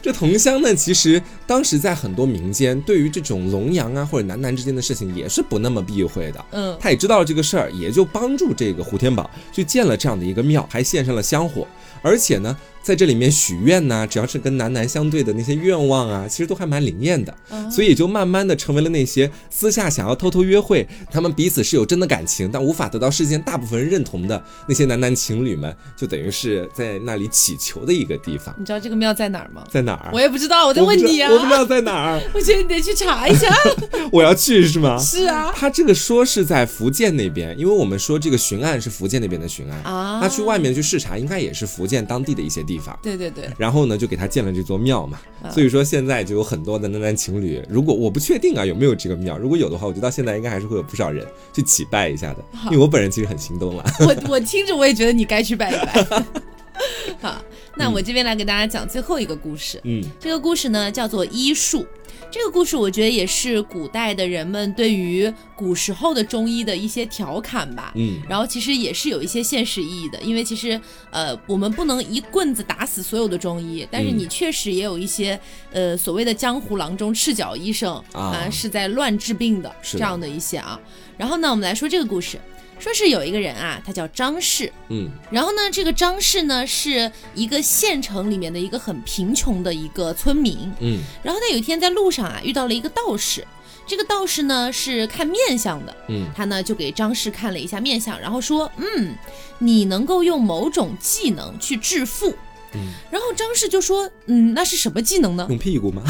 这同乡呢，其实当时在很多民间，对于这种龙阳啊或者男男之间的事情，也是不那么避讳的。嗯，他也知道了这个事儿，也就帮助这个胡天宝去建了这样的一个庙，还献上了香火，而且呢，在这里面许愿呐、只要是跟男男相对的那些愿望啊，其实都还蛮灵验的，所以也就慢慢的成为了那些私下想要偷偷约会，他们彼此是有真的感情，但无法得到世间大部分人认同的那些男男情侣们，就等于是在那里祈求的一个地方，你知道这个庙在哪儿吗？在哪儿？我也不知道，我在问你啊。我不知道在哪儿，我觉得你得去查一下。*laughs* 我要去是吗？是啊，他这个说是在福建那边，因为我们说这个巡案是福建那边的巡案啊他去外面去视察，应该也是福建当地的一些地方。对对对，然后呢，就给他建了这座庙嘛，啊所以说现在就有很多的男男情侣。如果我不确定啊有没有这个庙，如果有的话，我觉得到现在应该还是会有不少人去祈拜一下的，因为我本人其实很心动了。*laughs* 我我听着我也觉得你该去拜一拜。*laughs* 好，那我这边来给大家讲最后一个故事。嗯这个故事呢叫做医术。这个故事我觉得也是古代的人们对于古时候的中医的一些调侃吧。嗯然后其实也是有一些现实意义的，因为其实呃我们不能一棍子打死所有的中医，但是嗯你确实也有一些呃所谓的江湖郎中赤脚医生啊是在乱治病的是的这样的一些啊。然后呢，我们来说这个故事，说是有一个人啊，他叫张氏，嗯。然后呢，这个张氏呢是一个县城里面的一个很贫穷的一个村民。嗯。然后他有一天在路上啊遇到了一个道士，这个道士呢是看面相的，嗯。他呢就给张氏看了一下面相，然后说，嗯，你能够用某种技能去致富。嗯，然后张氏就说：“嗯，那是什么技能呢用屁股吗？？”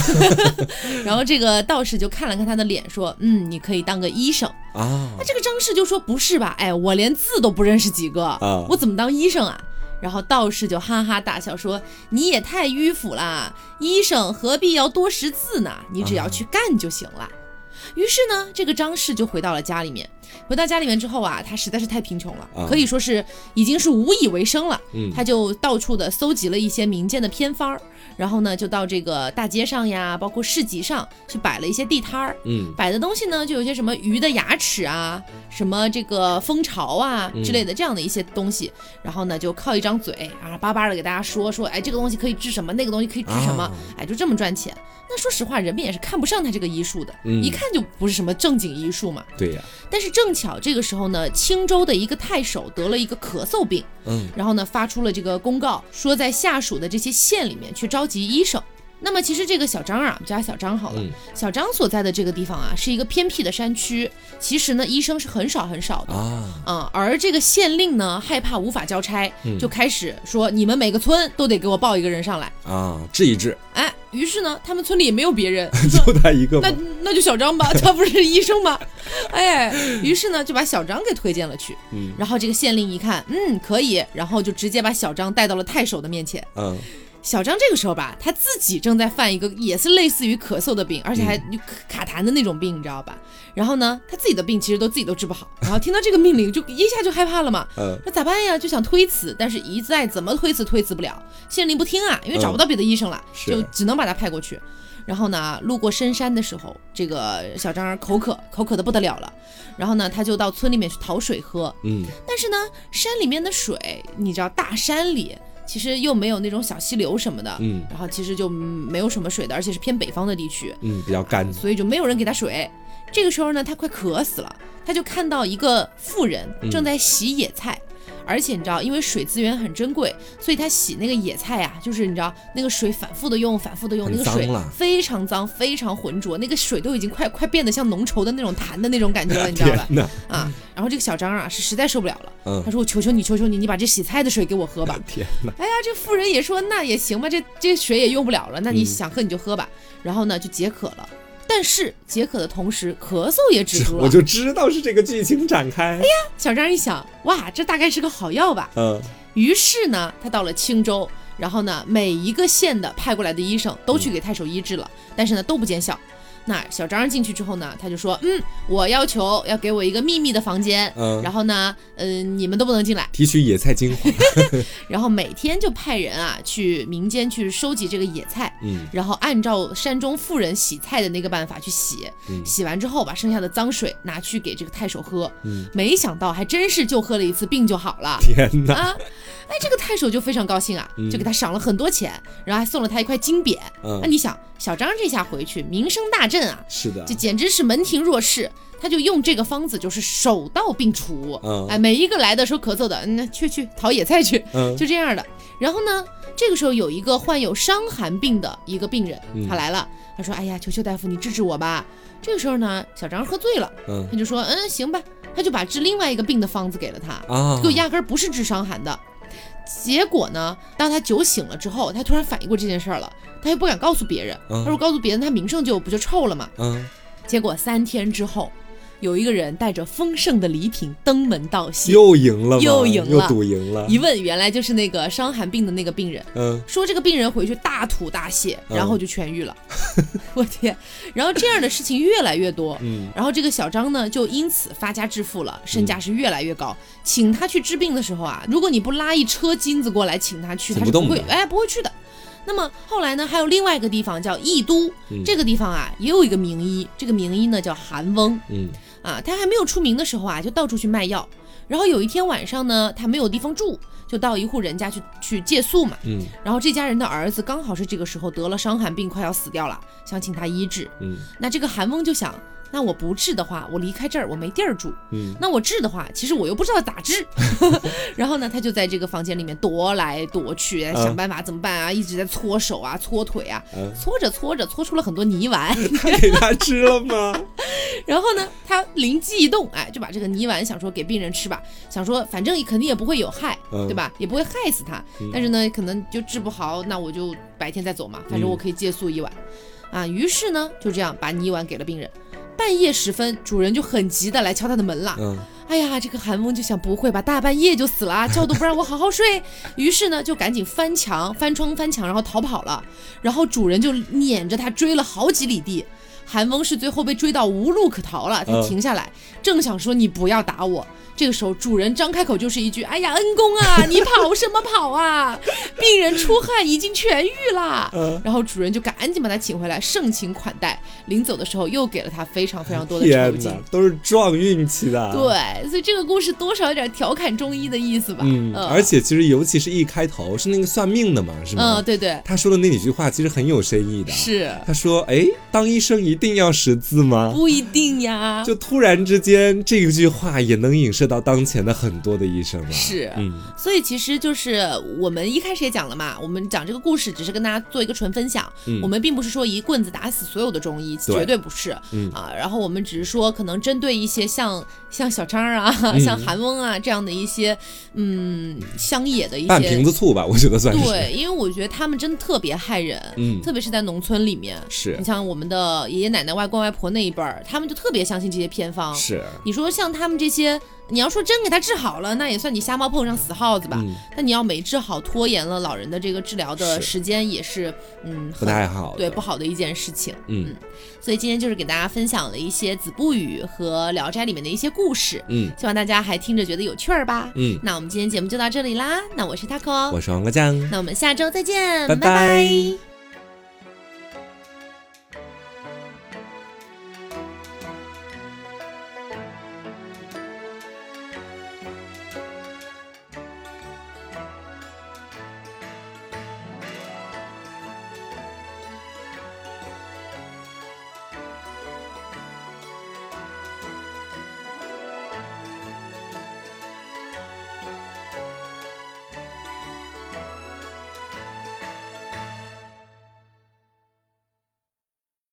*laughs* 然后这个道士就看了看他的脸，说：“嗯，你可以当个医生。”啊那这个张氏就说：“不是吧？哎，我连字都不认识几个，啊我怎么当医生啊？”然后道士就哈哈大笑说：“你也太迂腐啦！医生何必要多识字呢？你只要去干就行了。于是呢，这个张氏就回到了家里面。回到家里面之后啊，他实在是太贫穷了，啊。可以说是已经是无以为生了。嗯。他就到处的搜集了一些民间的偏方儿，然后呢，就到这个大街上呀，包括市集上去摆了一些地摊儿。嗯。摆的东西呢，就有些什么鱼的牙齿啊，什么这个蜂巢啊嗯。之类的这样的一些东西，然后呢，就靠一张嘴啊，巴巴的给大家说说，哎，这个东西可以治什么，那个东西可以治什么，啊。哎，就这么赚钱。那说实话，人们也是看不上他这个医术的，嗯。一看就不是什么正经医术嘛。对呀，但是正巧这个时候呢，青州的一个太守得了一个咳嗽病，嗯然后呢发出了这个公告，说在下属的这些县里面去召集医生。那么其实这个小张啊，我们叫他小张好了。嗯小张所在的这个地方啊，是一个偏僻的山区，其实呢医生是很少很少的。啊啊、而这个县令呢，害怕无法交差，嗯就开始说你们每个村都得给我报一个人上来。啊，治一治，哎，于是呢，他们村里也没有别人，*laughs* 就他一个那？那就小张吧，*laughs* 他不是医生吗？哎，于是呢就把小张给推荐了去。嗯然后这个县令一看，嗯，可以，然后就直接把小张带到了太守的面前。嗯小张这个时候吧，他自己正在犯一个也是类似于咳嗽的病，而且还有卡痰的那种病，你知道吧？然后呢，他自己的病其实都自己都治不好，*laughs* 然后听到这个命令就一下就害怕了嘛。嗯那咋办呀？就想推辞，但是一再怎么推辞推辞不了，县令不听啊，因为找不到别的医生了，是就只能把他派过去。然后呢，路过深山的时候，这个小张口渴，口渴的不得了了。然后呢，他就到村里面去讨水喝。嗯但是呢，山里面的水，你知道，大山里其实又没有那种小溪流什么的，嗯然后其实就没有什么水的，而且是偏北方的地区，嗯，比较干，所以就没有人给他水。这个时候呢，他快渴死了，他就看到一个妇人嗯正在洗野菜。而且你知道，因为水资源很珍贵，所以他洗那个野菜啊，就是你知道那个水反复的用，反复的用，那个水非常脏，非常浑浊，那个水都已经快快变得像浓稠的那种痰的那种感觉了，你知道吧 *laughs* 啊，然后这个小张啊是实在受不了了，嗯他说：“我求求你，求求你，你把这洗菜的水给我喝吧。*laughs* 天哪，”哎呀，这妇人也说：“那也行吧，这这水也用不了了，那你嗯想喝你就喝吧。然后呢，就解渴了。但是解渴的同时，咳嗽也止住了。*laughs* 我就知道是这个剧情展开，哎呀小张一想，哇，这大概是个好药吧。嗯于是呢，他到了青州，然后呢，每一个县的派过来的医生都去给太守医治了，但是呢都不见效。那小张进去之后呢，他就说，嗯，我要求要给我一个秘密的房间，嗯，然后呢，嗯、你们都不能进来。提取野菜精华，*laughs* 然后每天就派人啊去民间去收集这个野菜，嗯。然后按照山中妇人洗菜的那个办法去洗，嗯。洗完之后把剩下的脏水拿去给这个太守喝。嗯，没想到还真是就喝了一次，病就好了。天哪，啊，哎，这个太守就非常高兴啊，嗯就给他赏了很多钱，然后还送了他一块金匾。那、嗯，你想，小张这下回去名声大振啊，是的这，简直是门庭若市。他就用这个方子，就是手到病除。嗯哎，每一个来的时候咳嗽的，嗯，去去讨野菜去，嗯就这样的。然后呢，这个时候有一个患有伤寒病的一个病人，嗯他来了，他说：“哎呀，求求大夫，你治治我吧。”这个时候呢，小张喝醉了，嗯他就说：“嗯，行吧。”他就把治另外一个病的方子给了他。啊这个压根儿不是治伤寒的。结果呢，当他酒醒了之后，他突然反应过这件事儿了，他又不敢告诉别人。嗯他说告诉别人，他名声就不就臭了吗？嗯结果三天之后，有一个人带着丰盛的礼品登门道谢。又赢了？又赢了又赌赢了，一问，原来就是那个伤寒病的那个病人。嗯说这个病人回去大吐大泻，嗯然后就痊愈了。*laughs* 我天！然后这样的事情越来越多。*laughs* 嗯然后这个小张呢，就因此发家致富了，身价是越来越高。请他去治病的时候啊，如果你不拉一车金子过来请他去，他是不会哎不会去的。那么后来呢，还有另外一个地方叫义都，嗯这个地方啊也有一个名医，这个名医呢叫韩翁嗯啊，他还没有出名的时候啊，就到处去卖药。然后有一天晚上呢，他没有地方住，就到一户人家去去借宿嘛。嗯然后这家人的儿子刚好是这个时候得了伤寒病，快要死掉了，想请他医治。嗯那这个韩翁就想，那我不治的话，我离开这儿我没地儿住。嗯，那我治的话，其实我又不知道咋治。*laughs* 然后呢，他就在这个房间里面踱来踱去，想办法怎么办啊？一直在搓手啊，搓腿啊，嗯搓着搓着搓出了很多泥丸。*laughs* 他给他吃了吗？*laughs* 然后呢，他灵机一动，哎，就把这个泥丸想说给病人吃吧，想说反正肯定也不会有害，嗯对吧？也不会害死他。但是呢，可能就治不好，那我就白天再走嘛，反正我可以借宿一晚。啊，于是呢，就这样把泥丸给了病人。半夜时分，主人就很急的来敲他的门了。嗯，哎呀，这个韩翁就想，不会吧，大半夜就死了，觉都不让我好好睡。于是呢，就赶紧翻墙、翻窗、翻墙，然后逃跑了。然后主人就撵着他追了好几里地。韩翁是最后被追到无路可逃了，才嗯停下来，正想说你不要打我。这个时候，主人张开口就是一句：“哎呀，恩公啊，*laughs* 你跑什么跑啊？病人出汗已经痊愈啦。嗯然后主人就赶紧把他请回来，盛情款待。临走的时候，又给了他非常非常多的酬金。，都是撞运气的。。对，所以这个故事多少有点调侃中医的意思吧。嗯，而且其实尤其是一开头是那个算命的嘛，是吗？嗯，对对，他说的那几句话其实很有深意的。是他说：“哎，当医生一定要识字吗？”不一定呀。就突然之间，这一句话也能影射到当前的很多的医生了。是嗯所以其实就是我们一开始也讲了嘛，我们讲这个故事只是跟大家做一个纯分享，嗯我们并不是说一棍子打死所有的中医，对绝对不是、嗯啊。然后我们只是说，可能针对一些像像小张啊、嗯 *laughs* 像韩翁啊这样的一些嗯乡野的一半瓶些。子醋吧，我觉得算是。对，因为我觉得他们真的特别害人，嗯特别是在农村里面。是你像我们的爷爷奶奶、外公外婆那一辈儿，他们就特别相信这些偏方。是，你说像他们这些，你要说真给他治好了，那也算你瞎猫碰上死耗子吧。嗯，但你要没治好，拖延了老人的这个治疗的时间，也是嗯不太好。对不好的一件事情。嗯。所以今天就是给大家分享了一些《子不语》和《聊斋》里面的一些故事，嗯。希望大家还听着觉得有趣儿吧。嗯，那我们今天节目就到这里啦，那我是 taco，我是王国酱，那我们下周再见，拜。拜拜